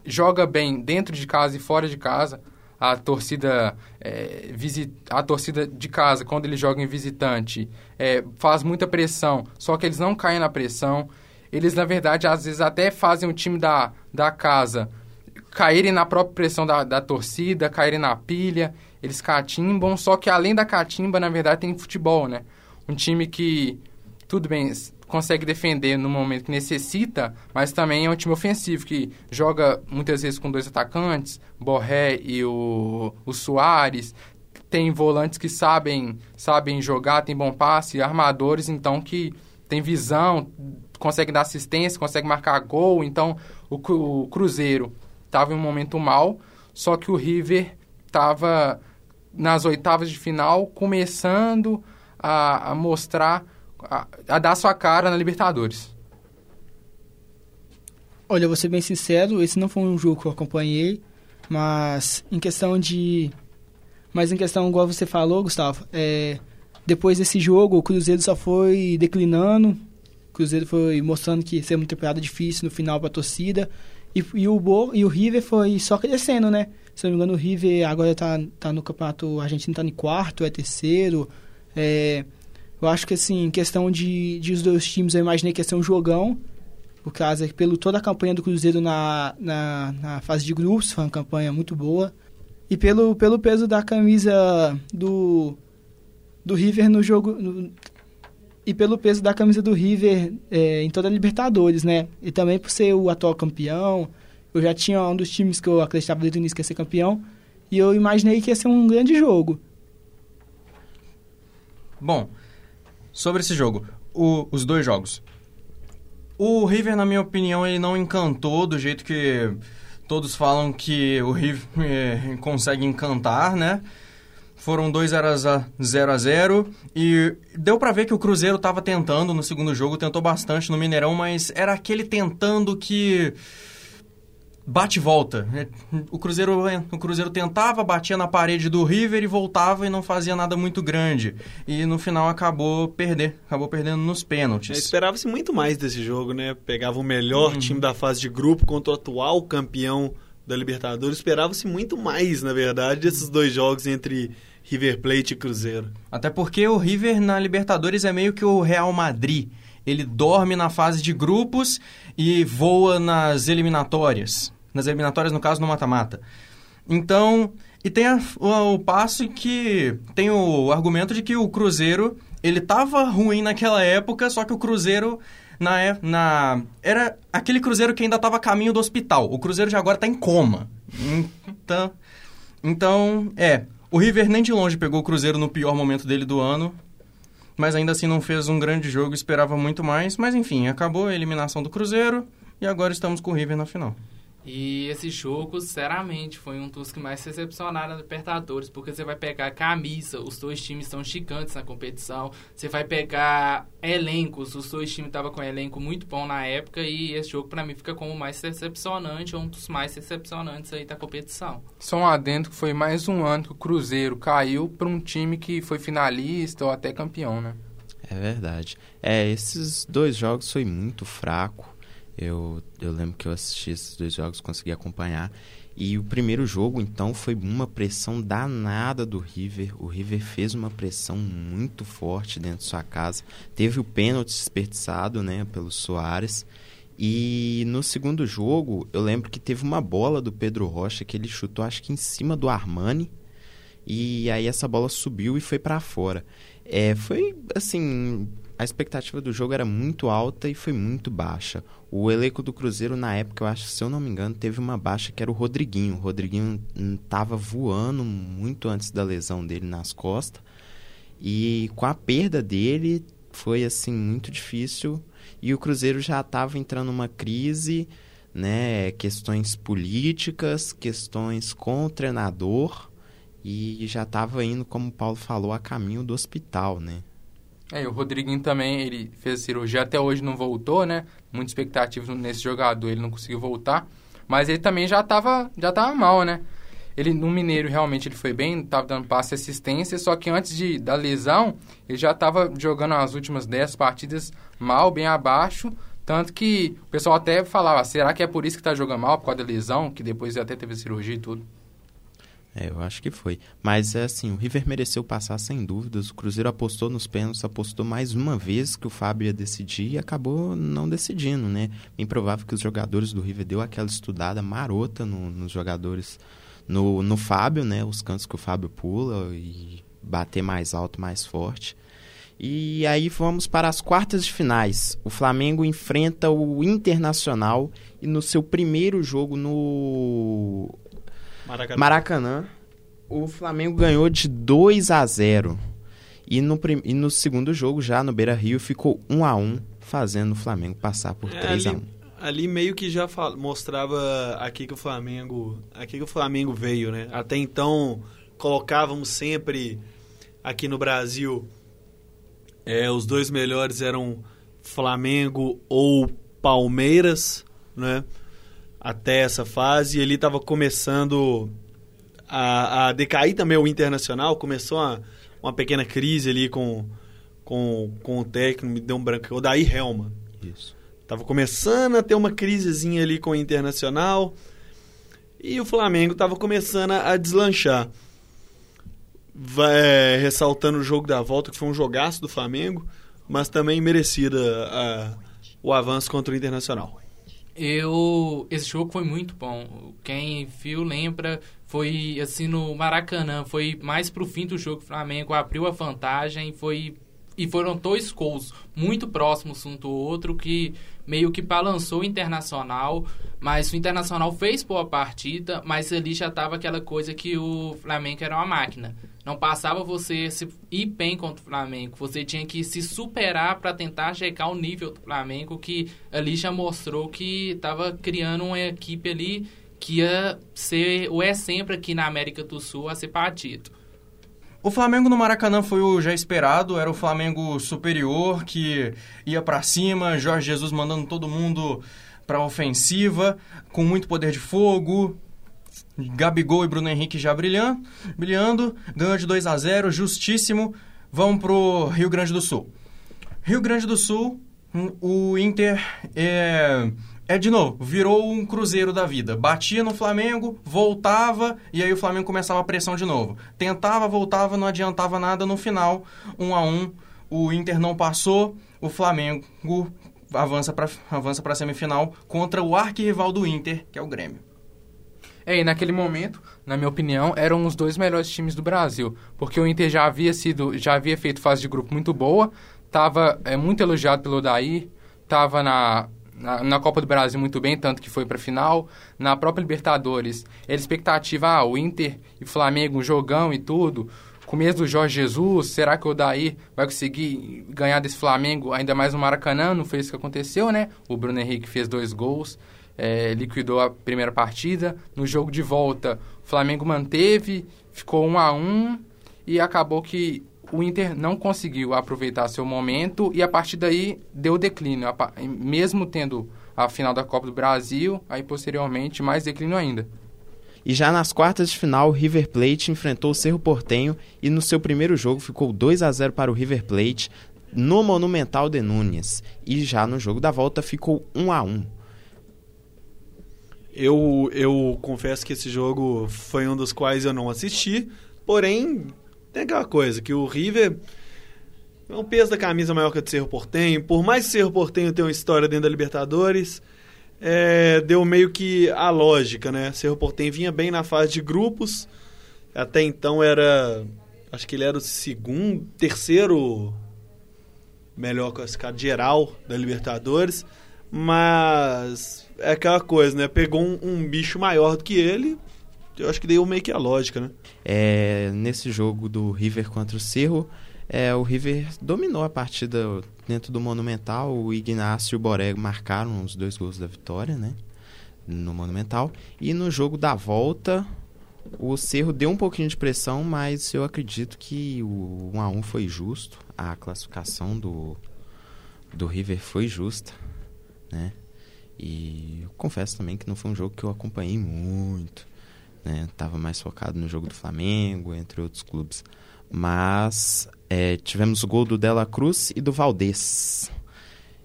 joga bem dentro de casa e fora de casa. A torcida é, visit, a torcida de casa quando eles jogam em visitante é, faz muita pressão só que eles não caem na pressão. Eles na verdade às vezes até fazem o time da, da casa caírem na própria pressão da, da torcida caírem na pilha eles catimbam só que além da catimba na verdade tem futebol né um time que tudo bem consegue defender no momento que necessita, mas também é um time ofensivo que joga muitas vezes com dois atacantes, Borré e o, o Soares. Tem volantes que sabem, sabem jogar, tem bom passe, armadores então que tem visão, consegue dar assistência, consegue marcar gol. Então o, o Cruzeiro estava em um momento mal, só que o River estava nas oitavas de final começando a, a mostrar a, a dar sua cara na Libertadores. Olha, vou ser bem sincero, esse não foi um jogo que eu acompanhei, mas em questão de. Mas em questão, igual você falou, Gustavo, é, depois desse jogo, o Cruzeiro só foi declinando, o Cruzeiro foi mostrando que ia ser uma temporada difícil no final para a torcida, e, e, o Bo, e o River foi só crescendo, né? Se não me engano, o River agora tá, tá no campeonato argentino, tá em quarto, é terceiro, é, eu acho que, assim, questão de, de os dois times, eu imaginei que ia ser um jogão, por causa que pelo toda a campanha do Cruzeiro na, na, na, fase de grupos, foi uma campanha muito boa. E pelo, pelo peso da camisa do, do River no jogo. No, e pelo peso da camisa do River é, em toda a Libertadores, né? E também por ser o atual campeão. Eu já tinha um dos times que eu acreditava desde o início que ia ser campeão. E eu imaginei que ia ser um grande jogo. Bom, sobre esse jogo, o, os dois jogos. O River, na minha opinião, ele não encantou do jeito que todos falam que o River eh, consegue encantar, né? Foram 2 a 0 a 0 e deu para ver que o Cruzeiro estava tentando no segundo jogo, tentou bastante no Mineirão, mas era aquele tentando que bate e volta. É, o Cruzeiro, o Cruzeiro tentava, batia na parede do River e voltava e não fazia nada muito grande. E no final acabou perder, acabou perdendo nos pênaltis. É, Esperava-se muito mais desse jogo, né? Pegava o melhor Uhum. time da fase de grupo contra o atual campeão da Libertadores. Esperava-se muito mais, na verdade, desses dois jogos entre River Plate e Cruzeiro. Até porque o River na Libertadores é meio que o Real Madrid. Ele dorme na fase de grupos e voa nas eliminatórias. Nas eliminatórias, no caso, no mata-mata. Então, e tem a- o, o passo que tem o argumento de que o Cruzeiro, ele tava ruim naquela época, só que o Cruzeiro na, é- na era aquele Cruzeiro que ainda tava a caminho do hospital. O Cruzeiro já agora tá em coma. Então, então, é, o River nem de longe pegou o Cruzeiro no pior momento dele do ano, mas ainda assim não fez um grande jogo, esperava muito mais, mas enfim, acabou a eliminação do Cruzeiro e agora estamos com o River na final. E esse jogo, sinceramente, foi um dos que mais se decepcionaram na Libertadores, porque você vai pegar a camisa, os dois times estão gigantes na competição, você vai pegar elencos, os dois times estavam com um elenco muito bom na época, e esse jogo pra mim fica como o mais decepcionante, ou um dos mais decepcionantes aí da competição. Só um adendo que foi mais um ano que o Cruzeiro caiu para um time que foi finalista ou até campeão, né? É verdade. É, esses dois jogos foi muito fraco. Eu, eu lembro que eu assisti esses dois jogos, consegui acompanhar. E o primeiro jogo, então, foi uma pressão danada do River. O River fez uma pressão muito forte dentro de sua casa. Teve o pênalti desperdiçado, né, pelo Soares. E no segundo jogo, eu lembro que teve uma bola do Pedro Rocha que ele chutou, acho que em cima do Armani. E aí essa bola subiu e foi pra fora. É, foi assim, a expectativa do jogo era muito alta e foi muito baixa. O elenco do Cruzeiro na época, eu acho, se eu não me engano, teve uma baixa que era o Rodriguinho. O Rodriguinho hum, tava voando muito antes da lesão dele nas costas. E com a perda dele foi assim muito difícil e o Cruzeiro já estava entrando numa crise, né, questões políticas, questões com o treinador e já estava indo, como o Paulo falou, a caminho do hospital, né? É, o Rodriguinho também, ele fez cirurgia, até hoje não voltou, né? Muita expectativa nesse jogador, ele não conseguiu voltar. Mas ele também já estava já tava mal, né? Ele, no Mineiro, realmente, ele foi bem, estava dando passe e assistência, só que antes de, da lesão, ele já estava jogando as últimas 10 partidas mal, bem abaixo, tanto que o pessoal até falava, será que é por isso que está jogando mal, por causa da lesão, que depois até teve cirurgia e tudo? É, eu acho que foi. Mas é assim, o River mereceu passar sem dúvidas. O Cruzeiro apostou nos pênaltis, apostou mais uma vez que o Fábio ia decidir e acabou não decidindo, né? Bem provável que os jogadores do River deu aquela estudada marota no- nos jogadores, no, no Fábio, né? Os cantos que o Fábio pula e bater mais alto, mais forte. E aí vamos para as quartas de finais. O Flamengo enfrenta o Internacional e no seu primeiro jogo no Maracanã. Maracanã, o Flamengo ganhou de 2 a 0. E no, prim- e no segundo jogo, já no Beira Rio, ficou 1 a 1 fazendo o Flamengo passar por É, 3 a 1 ali, ali meio que já fal- mostrava aqui que o Flamengo, aqui que o Flamengo veio, né? Até então colocávamos sempre aqui no Brasil é, os dois melhores eram Flamengo ou Palmeiras, né? Até essa fase, ele estava começando a, a decair também o Internacional, começou uma, uma pequena crise ali com, com, com o técnico, me deu um branco, o Daí Helma. Isso. Tava começando a ter uma crisezinha ali com o Internacional. E o Flamengo tava começando a deslanchar. Vai, é, ressaltando o jogo da volta, que foi um jogaço do Flamengo, mas também merecida a- o avanço contra o Internacional. Eu. Esse jogo foi muito bom. Quem viu lembra. Foi assim no Maracanã. Foi mais pro fim do jogo. O Flamengo abriu a vantagem. Foi. E foram dois gols muito próximos um do outro que meio que balançou o Internacional. Mas o Internacional fez boa partida, mas ali já tava aquela coisa que o Flamengo era uma máquina. Não passava você se ir bem contra o Flamengo. Você tinha que se superar para tentar chegar o nível do Flamengo, que ali já mostrou que estava criando uma equipe ali que ia ser ou é sempre aqui na América do Sul a ser batido. O Flamengo no Maracanã foi o já esperado, era o Flamengo superior que ia pra cima, Jorge Jesus mandando todo mundo para ofensiva, com muito poder de fogo. Gabigol e Bruno Henrique já brilhando, brilhando ganhou de 2 a 0 justíssimo. Vamos pro Rio Grande do Sul. Rio Grande do Sul, o Inter é, é de novo, virou um cruzeiro da vida. Batia no Flamengo, voltava e aí o Flamengo começava a pressão de novo. Tentava, voltava, não adiantava nada. No final, um a um, o Inter não passou. O Flamengo avança para avança a semifinal contra o arquirrival do Inter, que é o Grêmio. É, e naquele momento, na minha opinião, eram os dois melhores times do Brasil, porque o Inter já havia sido, já havia feito fase de grupo muito boa, estava é, muito elogiado pelo Daí, estava na, na, na, Copa do Brasil muito bem, tanto que foi para final. Na própria Libertadores, era expectativa, ah, o Inter e Flamengo, um jogão e tudo. Começo do Jorge Jesus, será que o Daí vai conseguir ganhar desse Flamengo, ainda mais no Maracanã? Não foi isso que aconteceu, né? O Bruno Henrique fez dois gols é, liquidou a primeira partida. No jogo de volta, o Flamengo manteve, ficou 1 a 1 e acabou que o Inter não conseguiu aproveitar seu momento e a partir daí deu declínio, mesmo tendo a final da Copa do Brasil, aí posteriormente mais declínio ainda. E já nas quartas de final, o River Plate enfrentou o Cerro Portenho e no seu primeiro jogo ficou 2 a 0 para o River Plate no Monumental de Nunes. E já no jogo da volta ficou 1 a 1. Eu, eu confesso que esse jogo foi um dos quais eu não assisti, porém, tem aquela coisa, que o River é um peso da camisa maior que o Cerro Portenho. Por mais que o Cerro Portenho tenha uma história dentro da Libertadores, é, deu meio que a lógica, né? Cerro Portenho vinha bem na fase de grupos, até então era. Acho que ele era o segundo, terceiro melhor classificado geral da Libertadores, mas é aquela coisa, né? Pegou um, um, bicho maior do que ele. Eu acho que deu meio que a lógica, né? É, nesse jogo do River contra o Cerro, é, o River dominou a partida dentro do Monumental. O Ignacio e o Borrego marcaram os dois gols da vitória, né? No Monumental. E no jogo da volta, o Cerro deu um pouquinho de pressão, mas eu acredito que o 1 a 1 foi justo. A classificação do, do River foi justa, né? E confesso também que não foi um jogo que eu acompanhei muito. Né? Tava mais focado no jogo do Flamengo, entre outros clubes. Mas é, tivemos o gol do Dela Cruz e do Valdez.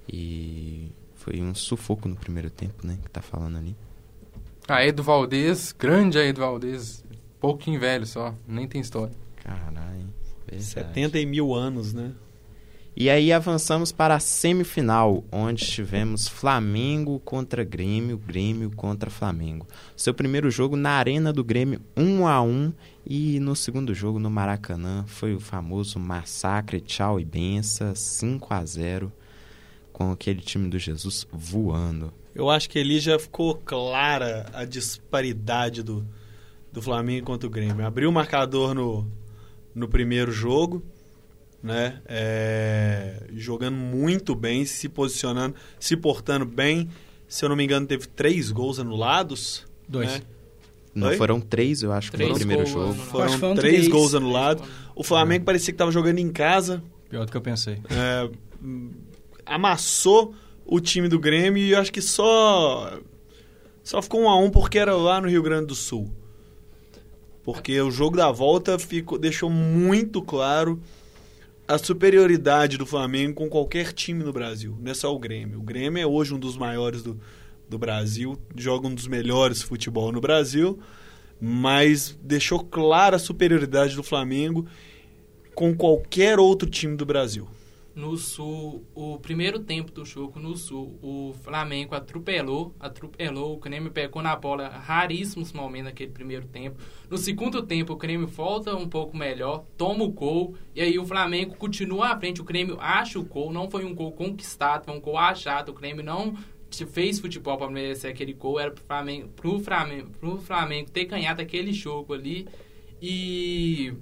E foi um sufoco no primeiro tempo, né? Que tá falando ali. A Edu Valdez, grande a Edu Valdez. Pouquinho velho só, nem tem história. Caralho. 70 mil anos, né? E aí avançamos para a semifinal, onde tivemos Flamengo contra Grêmio, Grêmio contra Flamengo. Seu primeiro jogo na Arena do Grêmio, 1 a 1 e no segundo jogo no Maracanã foi o famoso massacre, tchau e benção, 5 a 0 com aquele time do Jesus voando. Eu acho que ali já ficou clara a disparidade do, do Flamengo contra o Grêmio. Abriu o marcador no, no primeiro jogo, né? É, jogando muito bem, se posicionando, se portando bem. Se eu não me engano, teve três gols anulados. Dois. Né? Não, Oi? foram três, eu acho, Três no primeiro gols, jogo. Foram foram três três. gols anulados. O Flamengo parecia que estava jogando em casa. Pior do que eu pensei. é, hum, amassou o time do Grêmio e eu acho que só só ficou um a um porque era lá no Rio Grande do Sul. Porque o jogo da volta ficou, deixou muito claro a superioridade do Flamengo com qualquer time no Brasil. Não é só o Grêmio. O Grêmio é hoje um dos maiores do, do Brasil, joga um dos melhores futebol no Brasil, mas deixou clara a superioridade do Flamengo com qualquer outro time do Brasil. No Sul, o primeiro tempo do jogo no Sul, o Flamengo atropelou, atropelou, o Grêmio pegou na bola raríssimos momentos naquele primeiro tempo. No segundo tempo, o Grêmio volta um pouco melhor, toma o gol, e aí o Flamengo continua à frente, o Grêmio acha o gol, não foi um gol conquistado, foi um gol achado, o Grêmio não fez futebol para merecer aquele gol, era pro Flamengo, pro Flamengo, pro Flamengo ter ganhado aquele jogo ali. E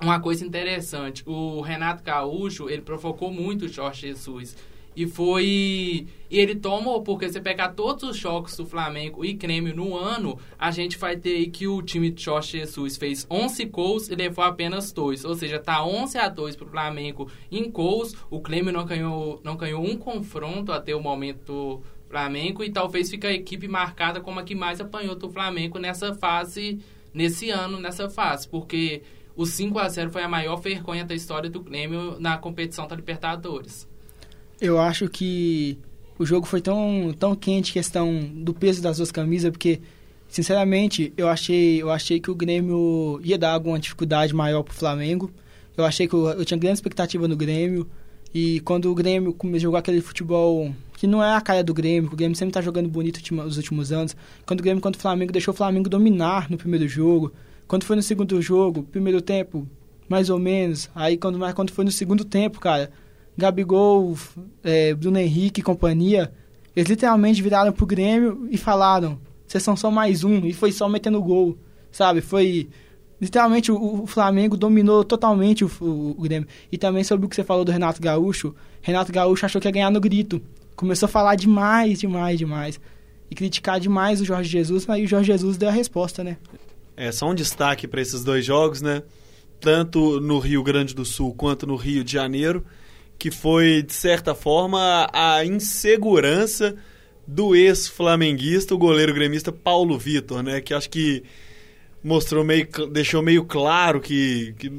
uma coisa interessante, o Renato Gaúcho, ele provocou muito o Jorge Jesus. E foi. E ele tomou, porque você pegar todos os choques do Flamengo e Grêmio no ano, a gente vai ter aí que o time de Jorge Jesus fez 11 gols e levou apenas 2. Ou seja, tá 11 a 2 pro Flamengo em gols. O Grêmio não ganhou, não ganhou um confronto até o momento do Flamengo e talvez fique a equipe marcada como a que mais apanhou do Flamengo nessa fase, nesse ano, nessa fase. Porque o 5 a 0 foi a maior vergonha da história do Grêmio na competição da Libertadores. Eu acho que o jogo foi tão, tão quente, questão do peso das duas camisas, porque, sinceramente, eu achei, eu achei que o Grêmio ia dar alguma dificuldade maior pro Flamengo. Eu achei que eu, eu tinha grande expectativa no Grêmio. E quando o Grêmio jogou aquele futebol que não é a cara do Grêmio, o Grêmio sempre tá jogando bonito nos últimos anos. Quando o Grêmio contra o Flamengo deixou o Flamengo dominar no primeiro jogo. Quando foi no segundo jogo, primeiro tempo, mais ou menos. Aí quando, quando foi no segundo tempo, cara, Gabigol, é, Bruno Henrique e companhia, eles literalmente viraram pro Grêmio e falaram: vocês são só mais um. E foi só metendo gol, sabe? Foi. Literalmente o, o Flamengo dominou totalmente o, o, o, Grêmio. E também sobre o que você falou do Renato Gaúcho. Renato Gaúcho achou que ia ganhar no grito. Começou a falar demais, demais, demais. E criticar demais o Jorge Jesus, aí o Jorge Jesus deu a resposta, né? É só um destaque para esses dois jogos, né? Tanto no Rio Grande do Sul quanto no Rio de Janeiro que foi, de certa forma, a insegurança do ex-flamenguista, o goleiro gremista Paulo Vitor, né? Que acho que mostrou meio, deixou meio claro que, que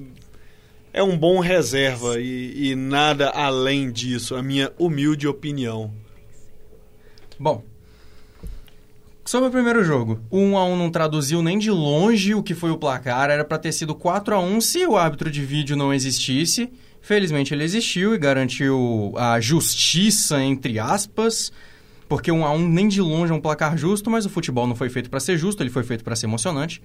é um bom reserva e, e, nada além disso, a minha humilde opinião. Bom, sobre o primeiro jogo, o 1 a 1 não traduziu nem de longe o que foi o placar, era para ter sido 4 a 1 se o árbitro de vídeo não existisse. Felizmente ele existiu e garantiu a justiça, entre aspas, porque um a um nem de longe é um placar justo, mas o futebol não foi feito para ser justo, ele foi feito para ser emocionante.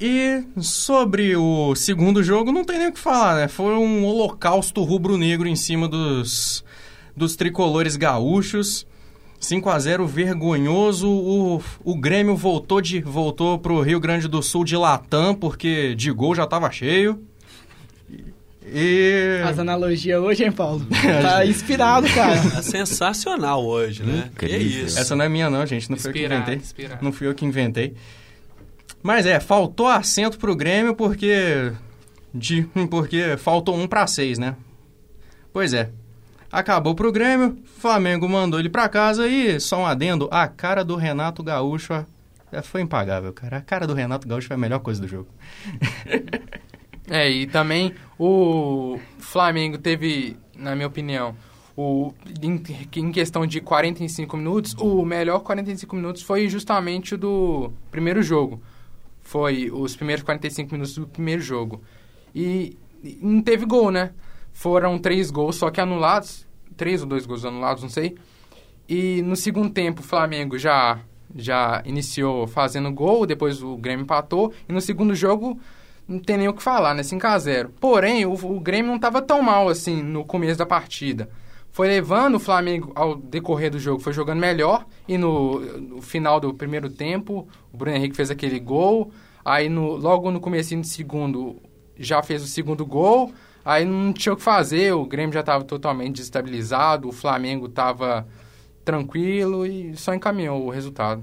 E sobre o segundo jogo, não tem nem o que falar, né? Foi um holocausto rubro-negro em cima dos, dos tricolores gaúchos. 5 a 0 vergonhoso. O, o Grêmio voltou de voltou pro Rio Grande do Sul de Latam, porque de gol já estava cheio. E... As analogias hoje, hein, Paulo? Tá inspirado, cara. É sensacional hoje, né? Incrível. Que isso. Essa não é minha, não, gente. Não foi eu que inventei. Não fui eu que inventei. Mas é, faltou assento pro Grêmio porque. De, porque faltou um para seis, né? Pois é. Acabou pro Grêmio, Flamengo mandou ele para casa e, só um adendo, a cara do Renato Gaúcho é, foi impagável, cara. A cara do Renato Gaúcho foi a melhor coisa do jogo. É, e também o Flamengo teve, na minha opinião, o, em, em, questão de 45 minutos, o melhor 45 minutos foi justamente o do primeiro jogo. Foi os primeiros 45 minutos do primeiro jogo. E, e não teve gol, né? Foram três gols, só que anulados. Três ou dois gols anulados, não sei. E no segundo tempo, o Flamengo já, já iniciou fazendo gol, depois o Grêmio empatou. E no segundo jogo, não tem nem o que falar, né? 5x0. Porém, o, o Grêmio não estava tão mal assim no começo da partida. Foi levando o Flamengo ao decorrer do jogo, foi jogando melhor. E no, no final do primeiro tempo, o Bruno Henrique fez aquele gol. Aí no, logo no começo do segundo, já fez o segundo gol. Aí não tinha o que fazer, o Grêmio já estava totalmente desestabilizado, o Flamengo estava tranquilo e só encaminhou o resultado.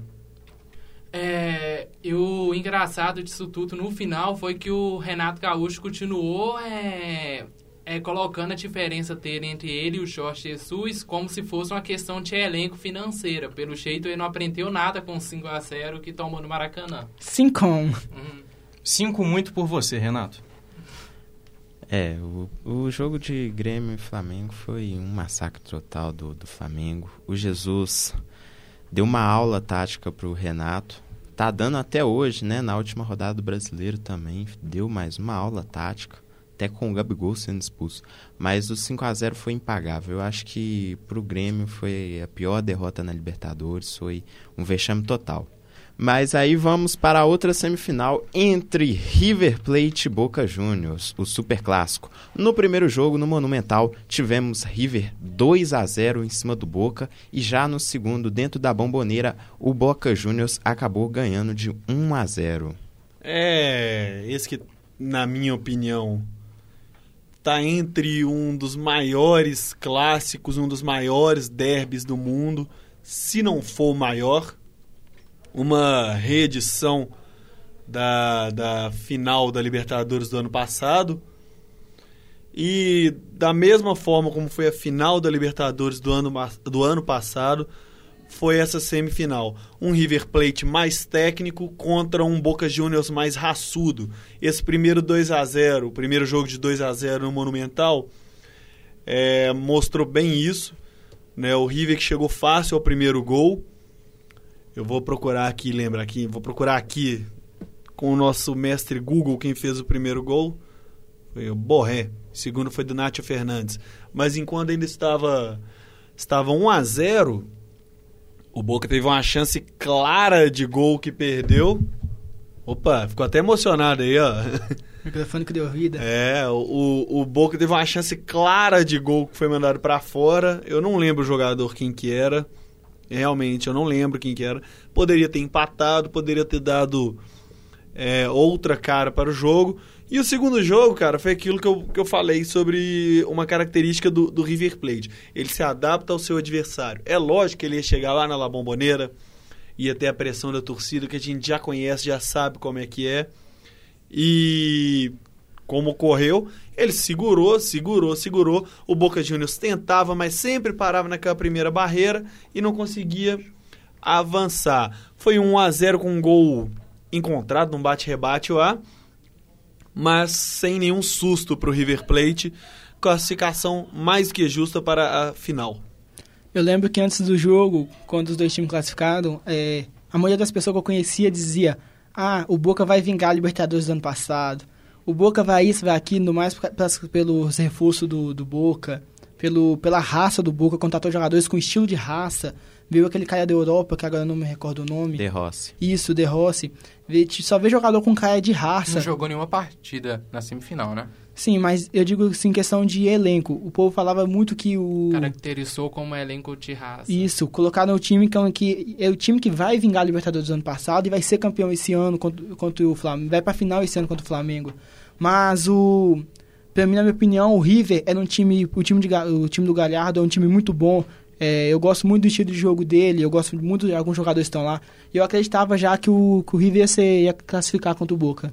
É, e o engraçado disso tudo no final foi que o Renato Gaúcho continuou é, é, colocando a diferença dele entre ele e o Jorge Jesus como se fosse uma questão de elenco financeira. Pelo jeito, ele não aprendeu nada com 5 a 0 que tomou no Maracanã. 5 uhum. Cinco muito por você, Renato. É, o, o jogo de Grêmio e Flamengo foi um massacre total do, do Flamengo. O Jesus deu uma aula tática para o Renato. Tá dando até hoje, né? Na última rodada do Brasileiro também deu mais uma aula tática, até com o Gabigol sendo expulso. Mas o 5 a 0 foi impagável. Eu acho que para o Grêmio foi a pior derrota na Libertadores, foi um vexame total. Mas aí vamos para a outra semifinal entre River Plate e Boca Juniors, o super clássico. No primeiro jogo, no Monumental, tivemos River 2 a 0 em cima do Boca e já no segundo, dentro da Bomboneira, o Boca Juniors acabou ganhando de 1 a 0. É, esse que na minha opinião está entre um dos maiores clássicos, um dos maiores derbys do mundo, se não for o maior. Uma reedição da, da final da Libertadores do ano passado. E da mesma forma como foi a final da Libertadores do ano, do ano passado, foi essa semifinal. Um River Plate mais técnico contra um Boca Juniors mais raçudo. Esse primeiro 2 a 0 o primeiro jogo de 2 a 0 no Monumental, é, mostrou bem isso. Né? O River que chegou fácil ao primeiro gol. Eu vou procurar aqui, lembra aqui, vou procurar aqui com o nosso mestre Google quem fez o primeiro gol. Foi o Borré. O segundo foi do Nátio Fernandes. Mas enquanto ainda estava estava 1 a 0, o Boca teve uma chance clara de gol que perdeu. Opa, ficou até emocionado aí, ó. Microfone que deu vida. É, o, o Boca teve uma chance clara de gol que foi mandado para fora. Eu não lembro o jogador quem que era. Realmente, eu não lembro quem que era. Poderia ter empatado, poderia ter dado é, outra cara para o jogo. E o segundo jogo, cara, foi aquilo que eu, que eu falei sobre uma característica do, do River Plate. Ele se adapta ao seu adversário. É lógico que ele ia chegar lá na La Bombonera, ia ter a pressão da torcida, que a gente já conhece, já sabe como é que é. E como ocorreu, ele segurou, segurou, segurou. O Boca Juniors tentava, mas sempre parava naquela primeira barreira e não conseguia avançar. Foi um 1 a 0 com um gol encontrado num bate-rebate lá mas sem nenhum susto para o River Plate. Classificação mais que justa para a final. Eu lembro que antes do jogo, quando os dois times classificaram, é, a maioria das pessoas que eu conhecia dizia: Ah, o Boca vai vingar a Libertadores do ano passado. O Boca vai isso, vai aquilo, mais pelos reforços do, do Boca, pelo, pela raça do Boca, contratou jogadores com estilo de raça. Veio aquele cara da Europa, que agora eu não me recordo o nome. De Rossi. Isso, De Rossi. Só vê jogador com cara de raça. Não jogou nenhuma partida na semifinal, né? Sim, mas eu digo assim, questão de elenco. O povo falava muito que o. Caracterizou como elenco de raça. Isso, colocaram o time que, que é o time que vai vingar a Libertadores do ano passado e vai ser campeão esse ano contra, contra o Flamengo. Vai pra final esse ano contra o Flamengo. Mas o. Pra mim, na minha opinião, o River era um time. O time, de, o time do Galhardo é um time muito bom. É, eu gosto muito do estilo de jogo dele, eu gosto muito de alguns jogadores que estão lá. Eu acreditava já que o, que o River ia, ser, ia classificar contra o Boca.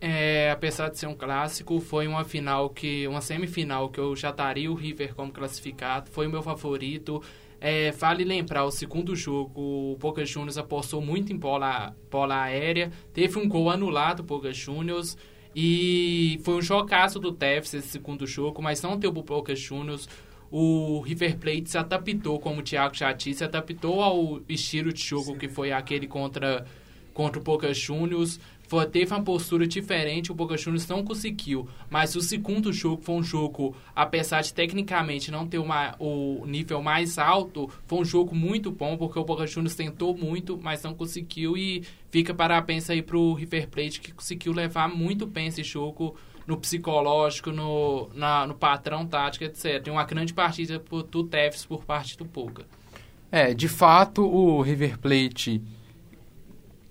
É, apesar de ser um clássico, foi uma final que. uma semifinal que eu já estaria o River como classificado. Foi o meu favorito. É, vale lembrar, o segundo jogo, o Boca Juniors apostou muito em bola, bola aérea. Teve um gol anulado, o Boca Juniors. E foi um jogaço do Tevez esse segundo jogo, mas não teve o Boca Juniors o River Plate se adaptou, como o Thiago já disse, se adaptou ao estilo de jogo que foi aquele contra, contra o Boca Juniors. Teve uma postura diferente, o Boca Juniors não conseguiu. Mas o segundo jogo foi um jogo, apesar de tecnicamente não ter uma, o nível mais alto, foi um jogo muito bom, porque o Boca Juniors tentou muito, mas não conseguiu. E fica parabéns aí pro River Plate, que conseguiu levar muito bem esse jogo no psicológico, no, na, no patrão tático, etc. Tem uma grande partida do Tevez por parte do Puga. É, de fato, o River Plate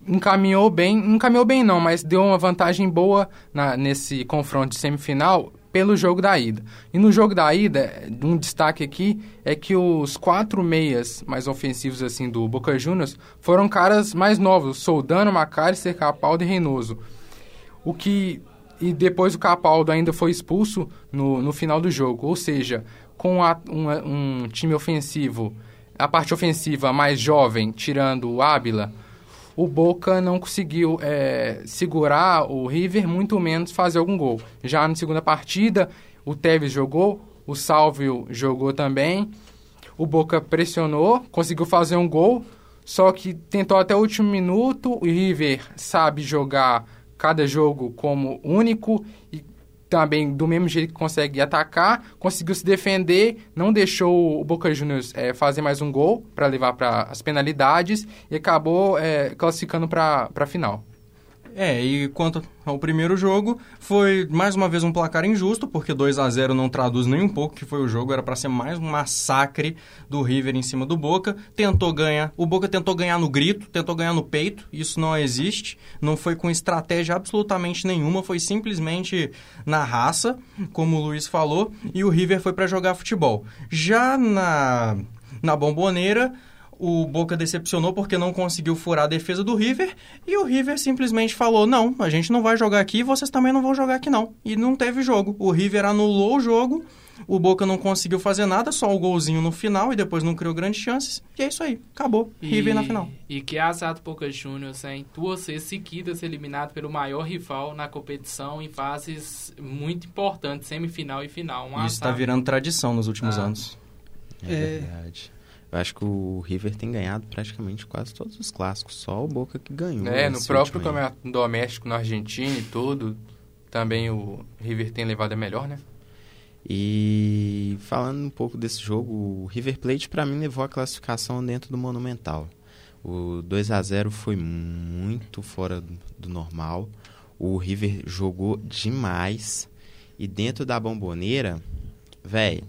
encaminhou bem, encaminhou bem não, mas deu uma vantagem boa na, nesse confronto de semifinal pelo jogo da ida. E no jogo da ida, um destaque aqui é que os quatro meias mais ofensivos assim do Boca Juniors foram caras mais novos, Soldano, Macalister, Capaldo e Reynoso. O que e depois o Capaldo ainda foi expulso no, no final do jogo. Ou seja, com a, um, um, time ofensivo, a parte ofensiva mais jovem, tirando o Ábila, o Boca não conseguiu é, segurar o River, muito menos fazer algum gol. Já na segunda partida, o Tevez jogou, o Salvio jogou também, o Boca pressionou, conseguiu fazer um gol, só que tentou até o último minuto, o River sabe jogar cada jogo como único e também do mesmo jeito que consegue atacar, conseguiu se defender, não deixou o Boca Juniors é, fazer mais um gol para levar para as penalidades e acabou é, classificando para a final. É, e quanto ao primeiro jogo, foi mais uma vez um placar injusto, porque 2 a 0 não traduz nem um pouco que foi o jogo, era para ser mais um massacre do River em cima do Boca. Tentou ganhar, o Boca tentou ganhar no grito, tentou ganhar no peito, isso não existe, não foi com estratégia absolutamente nenhuma, foi simplesmente na raça, como o Luiz falou, e o River foi para jogar futebol. Já na na Bomboneira, o Boca decepcionou porque não conseguiu furar a defesa do River e o River simplesmente falou: "Não, a gente não vai jogar aqui, vocês também não vão jogar aqui não". E não teve jogo. O River anulou o jogo. O Boca não conseguiu fazer nada, só o golzinho no final e depois não criou grandes chances. E é isso aí, acabou. E, River na final. E que azar do Boca Juniors, hein? Duas vezes seguidas eliminado pelo maior rival na competição em fases muito importantes, semifinal e final. Um Isso está virando tradição nos últimos Ah. anos. É, É. verdade. Eu acho que o River tem ganhado praticamente quase todos os clássicos, só o Boca que ganhou. É, no próprio campeonato doméstico na Argentina e tudo, também o River tem levado a melhor, né? E falando um pouco desse jogo, o River Plate para mim levou a classificação dentro do Monumental. O 2 a 0 foi muito fora do- do normal. O River jogou demais e dentro da bomboneira, velho,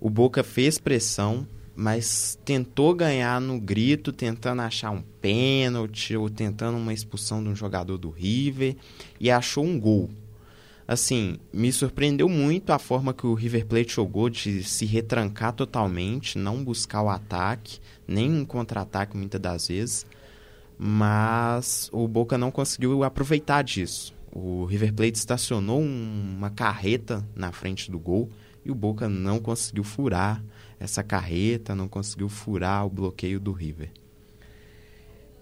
o Boca fez pressão, mas tentou ganhar no grito, tentando achar um pênalti ou tentando uma expulsão de um jogador do River e achou um gol. Assim, me surpreendeu muito a forma que o River Plate jogou de se retrancar totalmente, não buscar o ataque, nem um contra-ataque muitas das vezes. Mas o Boca não conseguiu aproveitar disso. O River Plate estacionou um- uma carreta na frente do gol e o Boca não conseguiu furar essa carreta, não conseguiu furar o bloqueio do River.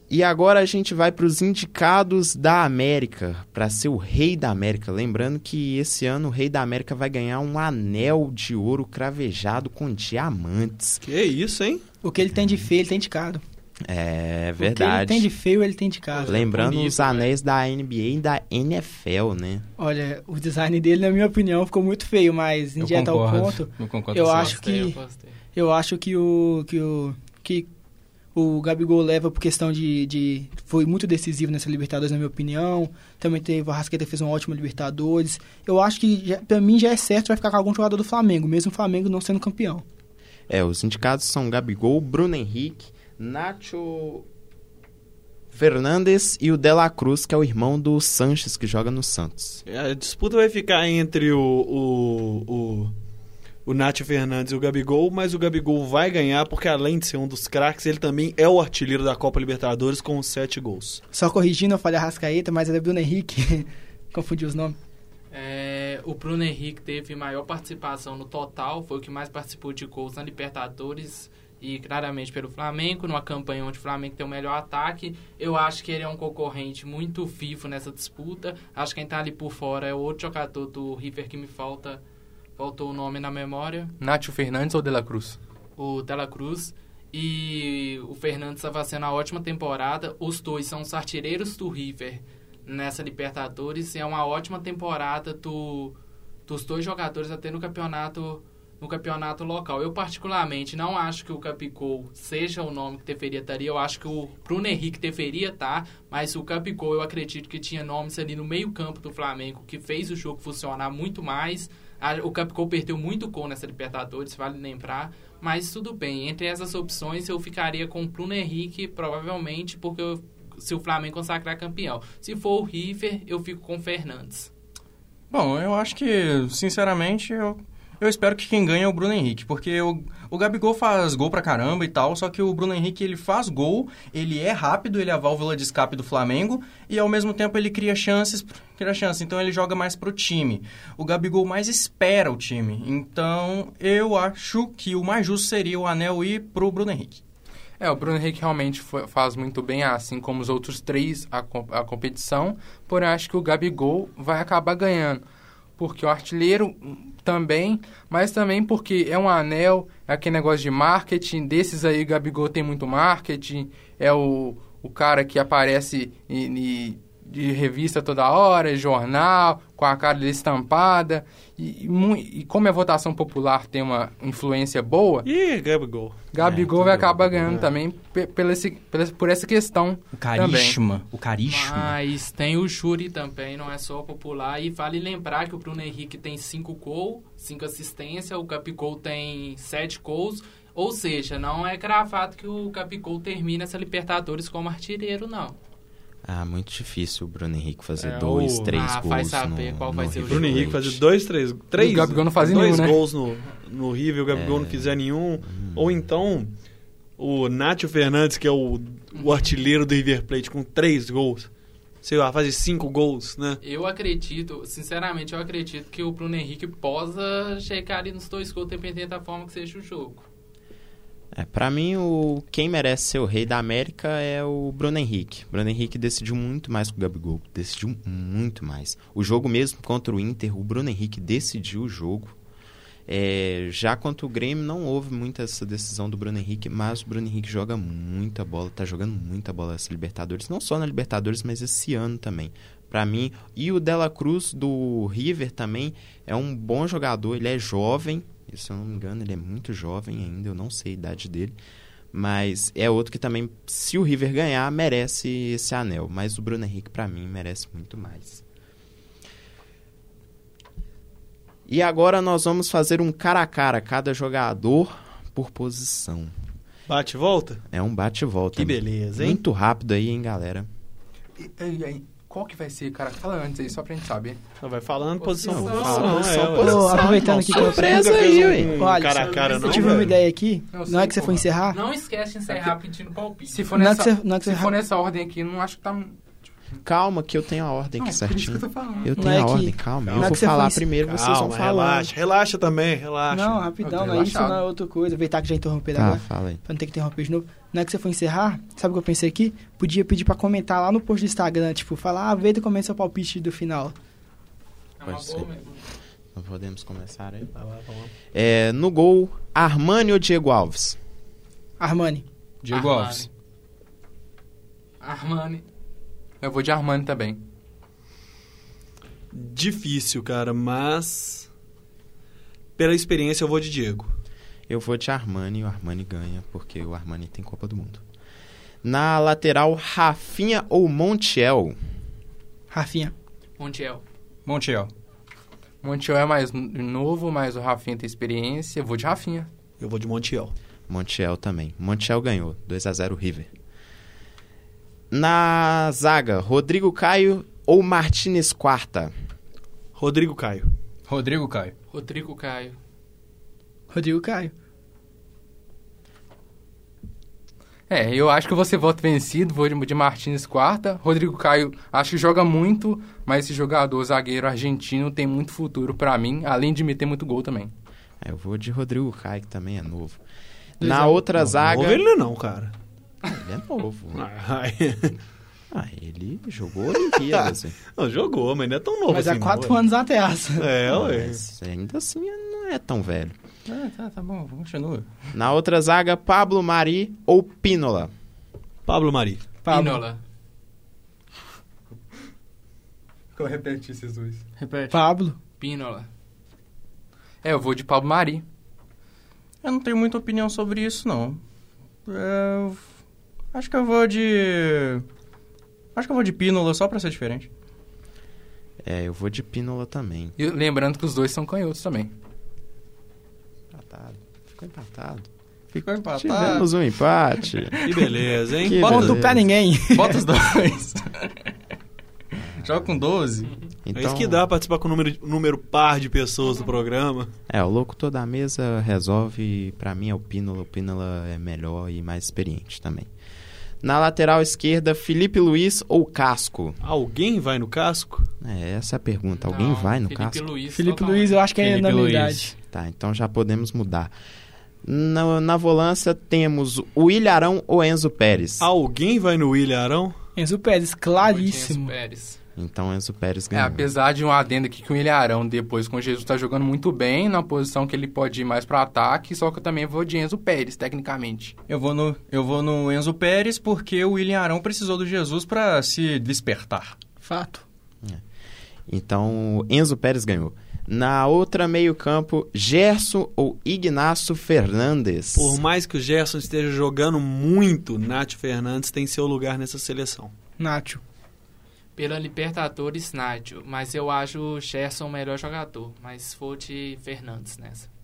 E agora a gente vai para os indicados da América, para ser o Rei da América. Lembrando que esse ano o Rei da América vai ganhar um anel de ouro cravejado com diamantes. Que isso, hein? O que ele tem de feio, ele tem de É O que ele verdade. tem de feio, ele tem de caro. Lembrando bonito, os anéis da NBA e da NFL, né? Olha, o design dele, na minha opinião, ficou muito feio, mas em Eu ao concordo. ponto, Eu concordo eu acho Gostei, eu que- gostei. eu acho que o que o que o Gabigol leva por questão de, de foi muito decisivo nessa Libertadores na minha opinião. Também teve o Arrascaeta fez uma ótima Libertadores. Eu acho que já, para mim já é certo vai ficar com algum jogador do Flamengo, mesmo o Flamengo não sendo campeão. É, os indicados são Gabigol, Bruno Henrique, Nacho Fernandes e o Dela Cruz, que é o irmão do Sanches, que joga no Santos. A disputa vai ficar entre o, o, o, o Nath Fernandes e o Gabigol, mas o Gabigol vai ganhar porque, além de ser um dos craques, ele também é o artilheiro da Copa Libertadores com sete gols. Só corrigindo, eu falei Arrascaeta, mas era Bruno Henrique. Confundi os nomes. É, o Bruno Henrique teve maior participação no total, foi o que mais participou de gols na Libertadores e claramente pelo Flamengo, numa campanha onde o Flamengo tem o melhor ataque. Eu acho que ele é um concorrente muito vivo nessa disputa. Acho que quem tá ali por fora é o outro jogador do River que me falta, faltou o nome na memória, Nacho Fernandes ou De La Cruz? o Dela Cruz. E o Fernandes está fazendo uma ótima temporada. Os dois são os artilheiros do River nessa Libertadores. E é uma ótima temporada do, dos dois jogadores até no campeonato no campeonato local. Eu particularmente não acho que o Capicol seja o nome que deveria estar ali. Eu acho que o Bruno Henrique deveria estar, mas o Capicol eu acredito que tinha nomes ali no meio-campo do Flamengo que fez o jogo funcionar muito mais. O Capicol perdeu muito gol nessa Libertadores, vale lembrar. Mas tudo bem, entre essas opções eu ficaria com o Bruno Henrique, provavelmente, porque eu- se o Flamengo consagrar campeão. Se for o River, eu fico com o Fernandes. Bom, eu acho que, sinceramente, eu, eu espero que quem ganha é o Bruno Henrique, porque o, o Gabigol faz gol pra caramba e tal, só que o Bruno Henrique, ele faz gol, ele é rápido, ele é a válvula de escape do Flamengo, e ao mesmo tempo ele cria chances, cria chances, então ele joga mais pro time. O Gabigol mais espera o time, então eu acho que o mais justo seria o Anel ir pro Bruno Henrique. É, o Bruno Henrique realmente fa- faz muito bem, assim como os outros três, a, a competição. Porém, acho que o Gabigol vai acabar ganhando. Porque o artilheiro também, mas também porque é um anel, é aquele negócio de marketing. Desses aí, o Gabigol tem muito marketing. É o, o cara que aparece e, e de revista toda hora, jornal, com a cara dele estampada. E, e e como a votação popular tem uma influência boa, Ih, Gabigol. Gabigol É, vai acabar ganhando também pe- pela esse- pela- por essa questão. O carisma. O carisma. Mas tem o Shuri também, não é só popular. E vale lembrar que o Bruno Henrique tem 5 gols, 5 assistências, o Capicol tem 7 gols. Ou seja, não é cravado que o Capicol termine essa Libertadores como artilheiro, não. Ah, muito difícil o Bruno Henrique fazer É, dois, o- três Ah, gols vai saber no, qual vai ser o River Bruno Henrique fazer dois, três, três. O Gabigol não faz dois nenhum, né? gols no, no River, o Gabigol não fizer nenhum. Ou então o Nátio Fernandes, que é o, o artilheiro do River Plate, com três gols. Sei lá, fazer cinco gols, né? Eu acredito, sinceramente, eu acredito que o Bruno Henrique possa chegar ali nos dois gols, dependendo da forma que seja o jogo. É, pra mim, o, quem merece ser o rei da América é o Bruno Henrique. Bruno Henrique decidiu muito mais que o Gabigol. Decidiu muito mais. O jogo mesmo contra o Inter, o Bruno Henrique decidiu o jogo. É, já contra o Grêmio, não houve muita essa decisão do Bruno Henrique, mas o Bruno Henrique joga muita bola, tá jogando muita bola essa Libertadores. Não só na Libertadores, mas esse ano também. Pra mim, e o Dela Cruz do River também é um bom jogador, ele é jovem, e se eu não me engano, ele é muito jovem ainda, eu não sei a idade dele. Mas é outro que também, se o River ganhar, merece esse anel. Mas o Bruno Henrique, pra mim, merece muito mais. E agora nós vamos fazer um cara a cara, cada jogador por posição. Bate e volta? É um bate-volta. Que beleza, hein? Muito rápido aí, hein, galera? Qual que vai ser, cara? Fala antes aí, só pra gente saber. Vai falando posição. Posição. Fala, posição, só é, posição. aproveitando aqui que eu surpresa aí, ué. um Olha, cara a cara, não, eu tive uma velho? ideia aqui. Eu Na sei, hora que você for encerrar, Não esquece de encerrar pedindo palpite. Se for nessa, na que se for nessa ordem aqui, não acho que tá... Calma, que eu tenho a ordem aqui isso que certinho. eu tô falando. Eu tenho é a que- ordem, calma. não Eu é vou que você falar primeiro, vocês vão Calma, falando. relaxa. Relaxa também, relaxa. Não, rapidão, não é isso, não é outra coisa. Aproveitar que já interromperam Tá, agora, fala aí. pra não ter que interromper de novo. Na hora que você for encerrar, sabe o que eu pensei aqui? Podia pedir pra comentar lá no post do Instagram, tipo, falar, ah, vê e comenta seu palpite do final. É Pode ser. Não podemos começar aí? Lá, lá. É, no gol, Armani ou Diego Alves? Armani. Diego Armani. Alves. Armani. Eu vou de Armani também. Difícil, cara, mas. Pela experiência, eu vou de Diego. Eu vou de Armani e o Armani ganha, porque o Armani tem Copa do Mundo. Na lateral, Rafinha ou Montiel? Rafinha. Montiel. Montiel. Montiel é mais novo, mas o Rafinha tem experiência. Eu vou de Rafinha. Eu vou de Montiel. Montiel também. Montiel ganhou, 2 a 0 River. Na zaga, Rodrigo Caio ou Martinez Quarta? Rodrigo Caio. Rodrigo Caio. Rodrigo Caio. Rodrigo Caio. É, eu acho que eu vou ser voto vencido, vou de, Martins quarta. Rodrigo Caio, acho que joga muito, mas esse jogador zagueiro argentino tem muito futuro pra mim, além de meter muito gol também. É, eu vou de Rodrigo Caio, que também é novo. Dois Na outra zaga. Novo ele não é não, cara. Ele é novo. Ai. Ah, ele jogou Olimpíadas. hein? Não, jogou, mas não é tão novo Mas assim. há quatro não, anos atrás. É, Não, ué. mas ainda assim não é tão velho. Ah, tá, tá bom, continua. Na outra zaga, Pablo Mari ou Pínola? Pablo Mari. Pablo. Pinola. Eu repeti esses dois. Repete. Pablo. Pinola. É, eu vou de Pablo Mari. Eu não tenho muita opinião sobre isso, não. É, eu- Acho que eu vou de... Acho que eu vou de Pínola, só pra ser diferente. É, eu vou de Pínola também. E lembrando que os dois são canhotos também. Empatado. Ficou empatado. Ficou empatado. Tivemos um empate. Que beleza, hein? Que Ponto beleza. pra ninguém. Bota os dois. Joga com 12. Então, É isso que dá participar com o número, número par de pessoas do programa. É, o locutor da mesa resolve. Pra mim é o Pínola. O Pínola é melhor e mais experiente também. Na lateral esquerda, Felipe Luiz ou Casco? Alguém vai no casco? É, essa é a pergunta. Alguém Não, vai no Felipe Casco? Luiz. Felipe totalmente. Luiz, eu acho que é Felipe unanimidade. Tá, então já podemos mudar. Na, na volância temos o Ilharão ou Enzo Pérez? Alguém vai no William Arão? Enzo Pérez, claríssimo. Enzo Pérez. Então Enzo Pérez É, ganhou. apesar de um adendo aqui que o Ilharão, depois com o Jesus, tá jogando muito bem, na posição que ele pode ir mais pro ataque, só que eu também vou de Enzo Pérez, tecnicamente. Eu vou no, eu vou no Enzo Pérez porque o William Arão precisou do Jesus pra se despertar. Fato. Então, Enzo Pérez ganhou. Na outra meio-campo, Gerson ou Ignacio Fernandes. Por mais que o Gerson esteja jogando muito, Nath Fernandes tem seu lugar nessa seleção. Nacho. Pela Libertadores, Nádio. Mas eu acho o Gerson o melhor jogador. Mas for de Fernandes nessa.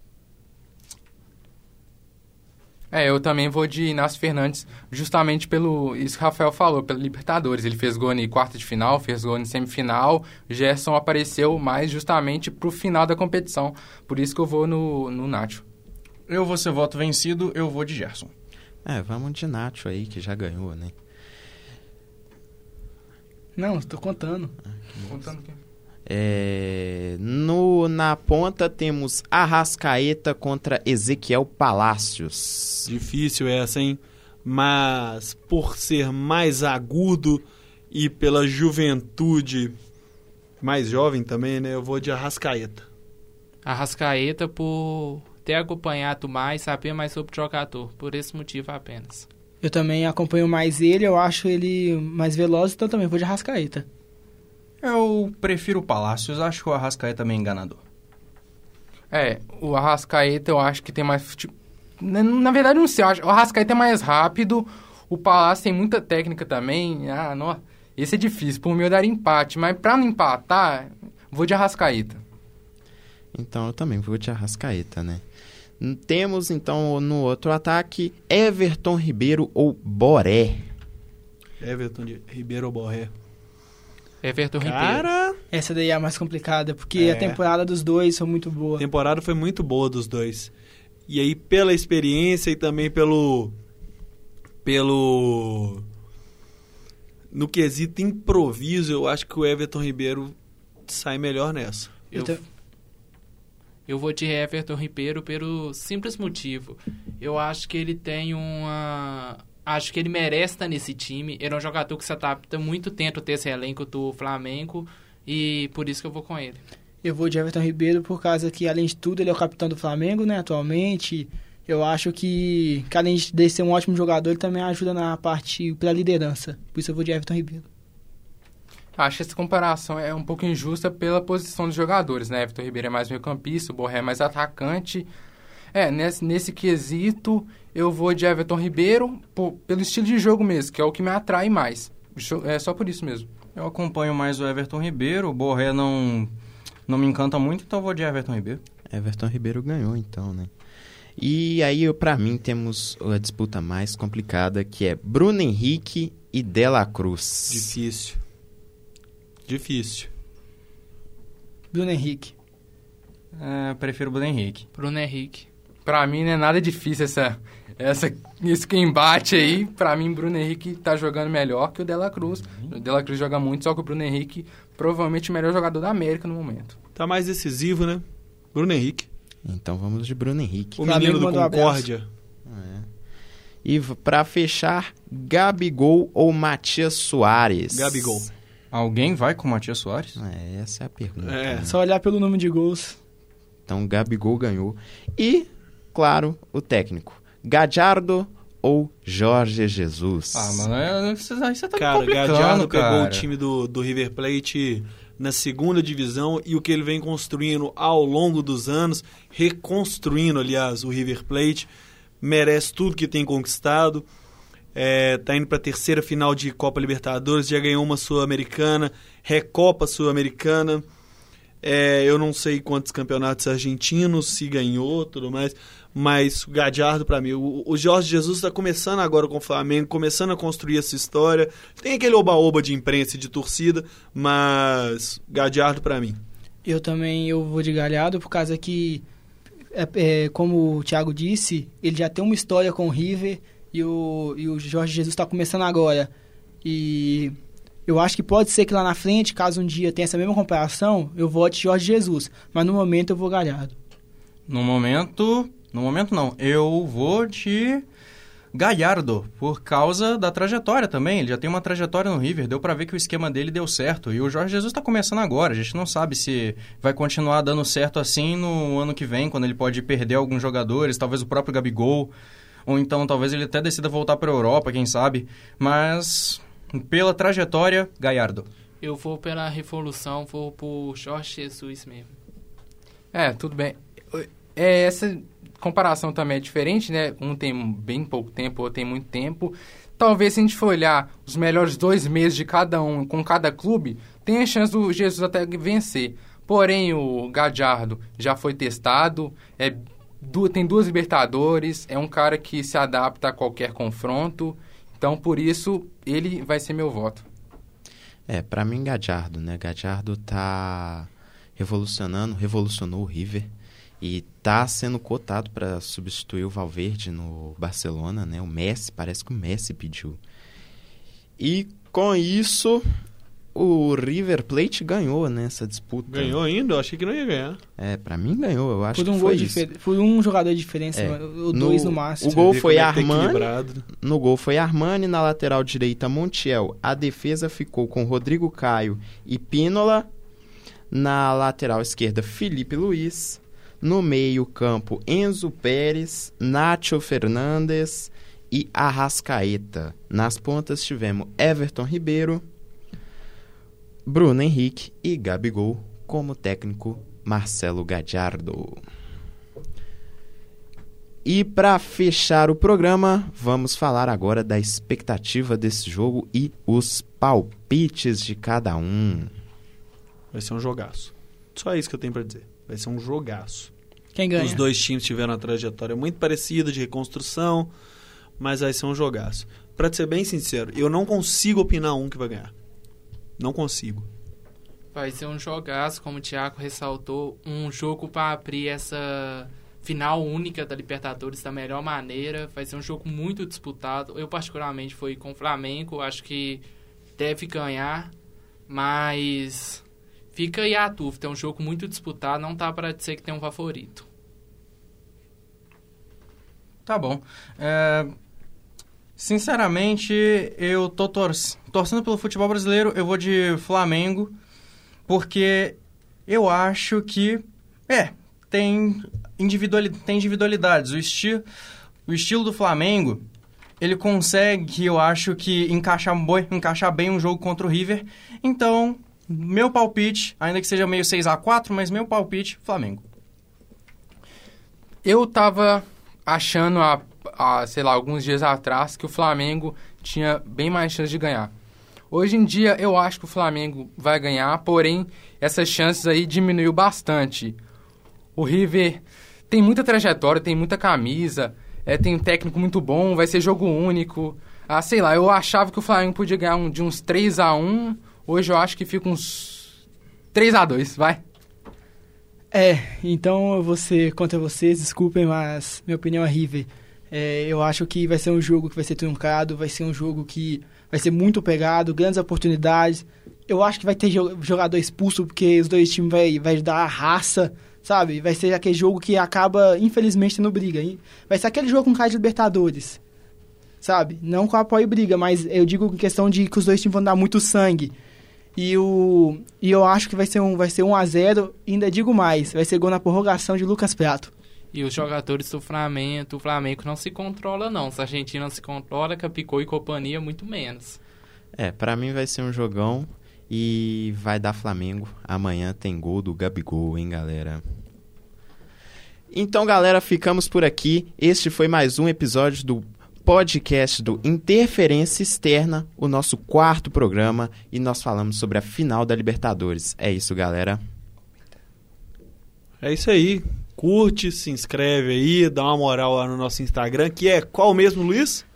É, eu também vou de Inácio Fernandes, justamente pelo isso que o Rafael falou, pela Libertadores. Ele fez gol em quarta de final, fez gol em semifinal. Gerson apareceu mais justamente pro final da competição. Por isso que eu vou no, no Nacho. Eu vou ser voto vencido, eu vou de Gerson. É, vamos de Nacho aí, que já ganhou, né? Não, tô contando. Contando o quê? É, no, na ponta temos Arrascaeta contra Ezequiel Palácios. Difícil essa, hein? Mas por ser mais agudo e pela juventude mais jovem também, né? Eu vou de Arrascaeta. Arrascaeta por ter acompanhado mais, saber mais sobre o jogador. Por esse motivo apenas. Eu também acompanho mais ele, eu acho ele mais veloz, então também vou de Arrascaeta. Eu prefiro o Palácios, acho que o Arrascaeta também é enganador. É, o Arrascaeta eu acho que tem mais. Tipo, na, na verdade, não sei. eu acho- O Arrascaeta é mais rápido. O Palácio tem muita técnica também. Ah, não. Esse é difícil. Por mim, eu daria empate. Mas pra não empatar, vou de Arrascaeta. Então eu também vou de Arrascaeta, né? Temos então no outro ataque Everton Ribeiro ou Boré. Everton de Ribeiro Borré. Everton Ribeiro. Cara, Essa daí é a mais complicada, porque É. a temporada dos dois foi muito boa. a temporada foi muito boa dos dois. E aí, pela experiência e também pelo. pelo. No quesito improviso, eu acho que o Everton Ribeiro sai melhor nessa. Eu, Eu eu vou de Everton Ribeiro pelo simples motivo. Eu acho que ele tem uma. Acho que ele merece estar nesse time. Ele é um jogador que se adapta muito tempo ter esse elenco do Flamengo. E por isso que eu vou com ele. Eu vou de Everton Ribeiro por causa que, além de tudo, ele é o capitão do Flamengo, né, atualmente. Eu acho que, que além de ser um ótimo jogador, ele também ajuda na parte pela liderança. Por isso eu vou de Everton Ribeiro. Acho que essa comparação é um pouco injusta pela posição dos jogadores, né? Everton Ribeiro é mais meio campista, o Borré é mais atacante. É, nesse, nesse quesito, eu vou de Everton Ribeiro po- pelo estilo de jogo mesmo, que é o que me atrai mais. É só por isso mesmo. Eu acompanho mais o Everton Ribeiro, o Borré não, não me encanta muito, então eu vou de Everton Ribeiro. Everton Ribeiro ganhou então, né? E aí, pra mim, temos a disputa mais complicada, que é Bruno Henrique e Dela Cruz. Difícil. Difícil. Bruno Henrique. É, prefiro o Bruno Henrique. Bruno Henrique. Pra mim não é nada difícil essa, essa, esse que embate aí. Pra mim, Bruno Henrique tá jogando melhor que o Dela Cruz. O Dela Cruz joga muito, só que o Bruno Henrique provavelmente o melhor jogador da América no momento. Tá mais decisivo, né? Bruno Henrique. Então vamos de Bruno Henrique. O Flamengo menino do mandou um abraço. Concórdia. E pra fechar, Gabigol ou Matias Soares? Gabigol. Alguém vai com o Matias Soares? É, essa é a pergunta. É. né? Só olhar pelo número de gols. Então, Gabigol ganhou. E, claro, o técnico. Gadiardo ou Jorge Jesus? Ah, mano, é- isso aí você tá me Cara, complicando, Gadiardo pegou cara. o time do, do River Plate na segunda divisão e o que ele vem construindo ao longo dos anos, reconstruindo, aliás, o River Plate, merece tudo que tem conquistado. É, tá indo para a terceira final de Copa Libertadores, já ganhou uma Sul-Americana, Recopa Sul-Americana. É, eu não sei quantos campeonatos argentinos, se ganhou, tudo mais, mas o Gadiardo para mim, o, o Jorge Jesus está começando agora com o Flamengo, começando a construir essa história. Tem aquele oba-oba de imprensa e de torcida, mas Gadiardo para mim. Eu também eu vou de Galhardo por causa que, é, é, como o Thiago disse, ele já tem uma história com o River e o, e o Jorge Jesus está começando agora. E eu acho que pode ser que lá na frente, caso um dia tenha essa mesma comparação, eu vote Jorge Jesus. Mas no momento eu vou Galhardo. No momento... No momento não. Eu vou de Galhardo, por causa da trajetória também. Ele já tem uma trajetória no River, deu pra ver que o esquema dele deu certo. E o Jorge Jesus tá começando agora. A gente não sabe se vai continuar dando certo assim no ano que vem, quando ele pode perder alguns jogadores, talvez o próprio Gabigol. Ou então talvez ele até decida voltar pra Europa, quem sabe. Mas pela trajetória, Galhardo. Eu vou pela Revolução, vou por Jorge Jesus mesmo. É, tudo bem. É, essa comparação também é diferente, né? Um tem bem pouco tempo, outro tem muito tempo. Talvez se a gente for olhar os melhores dois meses de cada um com cada clube, tem a chance do Jesus até vencer. Porém, o Gadiardo já foi testado, é, du tem duas Libertadores, é um cara que se adapta a qualquer confronto. Então, por isso, ele vai ser meu voto. É, para mim, Gadiardo, né? Gadiardo tá revolucionando, revolucionou o River e tá sendo cotado para substituir o Valverde no Barcelona, né? O Messi, parece que o Messi pediu. E com isso, o River Plate ganhou nessa disputa. Ganhou ainda? Eu achei que não ia ganhar. É, pra mim ganhou, eu acho Por um que foi isso. Por um jogador de diferença, É. ou dois no máximo. O gol foi é Armani. equilibrado. No gol foi Armani, na lateral direita Montiel. A defesa ficou com Rodrigo Caio e Pínola. Na lateral esquerda, Felipe Luiz. No meio campo, Enzo Pérez, Nacho Fernandes e Arrascaeta. Nas pontas tivemos Everton Ribeiro, Bruno Henrique e Gabigol como técnico Marcelo Gadiardo. E para fechar o programa, vamos falar agora da expectativa desse jogo e os palpites de cada um. Vai ser um jogaço. Só isso que eu tenho pra dizer. Vai ser um jogaço. Quem ganha? Os dois times tiveram uma trajetória muito parecida de reconstrução, mas vai ser um jogaço. Pra ser bem sincero, eu não consigo opinar um que vai ganhar. Não consigo. Vai ser um jogaço, como o Thiago ressaltou, um jogo para abrir essa final única da Libertadores da melhor maneira. Vai ser um jogo muito disputado. Eu, particularmente, fui com o Flamengo. Acho que deve ganhar, mas fica aí a dúvida. É um jogo muito disputado. Não tá para dizer que tem um favorito. Tá bom. É, Sinceramente, eu tô tor torcendo pelo futebol brasileiro, eu vou de Flamengo, porque eu acho que, é, tem, individuali tem individualidades. O, esti o estilo do Flamengo, ele consegue, eu acho que, encaixar, encaixar bem um jogo contra o River. Então, meu palpite, ainda que seja meio 6 a 4 mas meu palpite, Flamengo. Eu tava achando há, há, sei lá, alguns dias atrás que o Flamengo tinha bem mais chance de ganhar. Hoje em dia eu acho que o Flamengo vai ganhar, porém essas chances aí diminuiu bastante. O River tem muita trajetória, tem muita camisa, é, tem um técnico muito bom, vai ser jogo único. Ah, sei lá, eu achava que o Flamengo podia ganhar um, de uns 3 a 1 hoje eu acho que fica uns 3 a 2 vai. É, então eu vou ser contra vocês, desculpem, mas minha opinião é River. É, eu acho que vai ser um jogo que vai ser truncado, vai ser um jogo que vai ser muito pegado, grandes oportunidades. Eu acho que vai ter jo- jogador expulso, porque os dois times vai, vai dar raça, sabe? Vai ser aquele jogo que acaba, infelizmente, tendo briga. hein? Vai ser aquele jogo com cara de Libertadores, sabe? Não com apoio e briga, mas eu digo em questão de que os dois times vão dar muito sangue. E, o, e eu acho que vai ser um, vai ser 1 a 0 e ainda digo mais, vai ser gol na prorrogação de Lucas Prato. E os jogadores do Flamengo, do Flamengo não se controla não. Se a Argentina não se controla, Capicô e companhia muito menos. É, pra mim vai ser um jogão e vai dar Flamengo. Amanhã tem gol do Gabigol, hein, galera? Então, galera, ficamos por aqui. Este foi mais um episódio do podcast do Interferência Externa, o nosso quarto programa, e nós falamos sobre a final da Libertadores. É isso, galera. É isso aí. Curte, se inscreve aí, dá uma moral lá no nosso Instagram, que é qual mesmo, Luiz?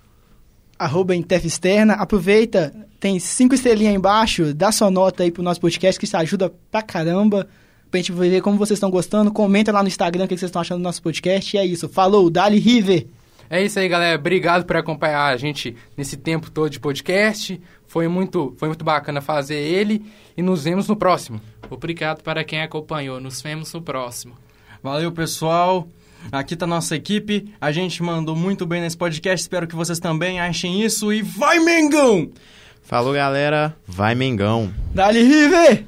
Arroba Externa. Aproveita, tem cinco estrelinhas aí embaixo, dá sua nota aí pro nosso podcast, que isso ajuda pra caramba. Pra gente ver como vocês estão gostando. Comenta lá no Instagram o que vocês estão achando do nosso podcast. E é isso. Falou, Dali River! É isso aí, galera. Obrigado por acompanhar a gente nesse tempo todo de podcast. Foi muito, foi muito bacana fazer ele e nos vemos no próximo. Obrigado para quem acompanhou. Nos vemos no próximo. Valeu, pessoal. Aqui tá nossa equipe. A gente mandou muito bem nesse podcast. Espero que vocês também achem isso. E vai, Mengão! Falou, galera. Vai, Mengão. Dali River!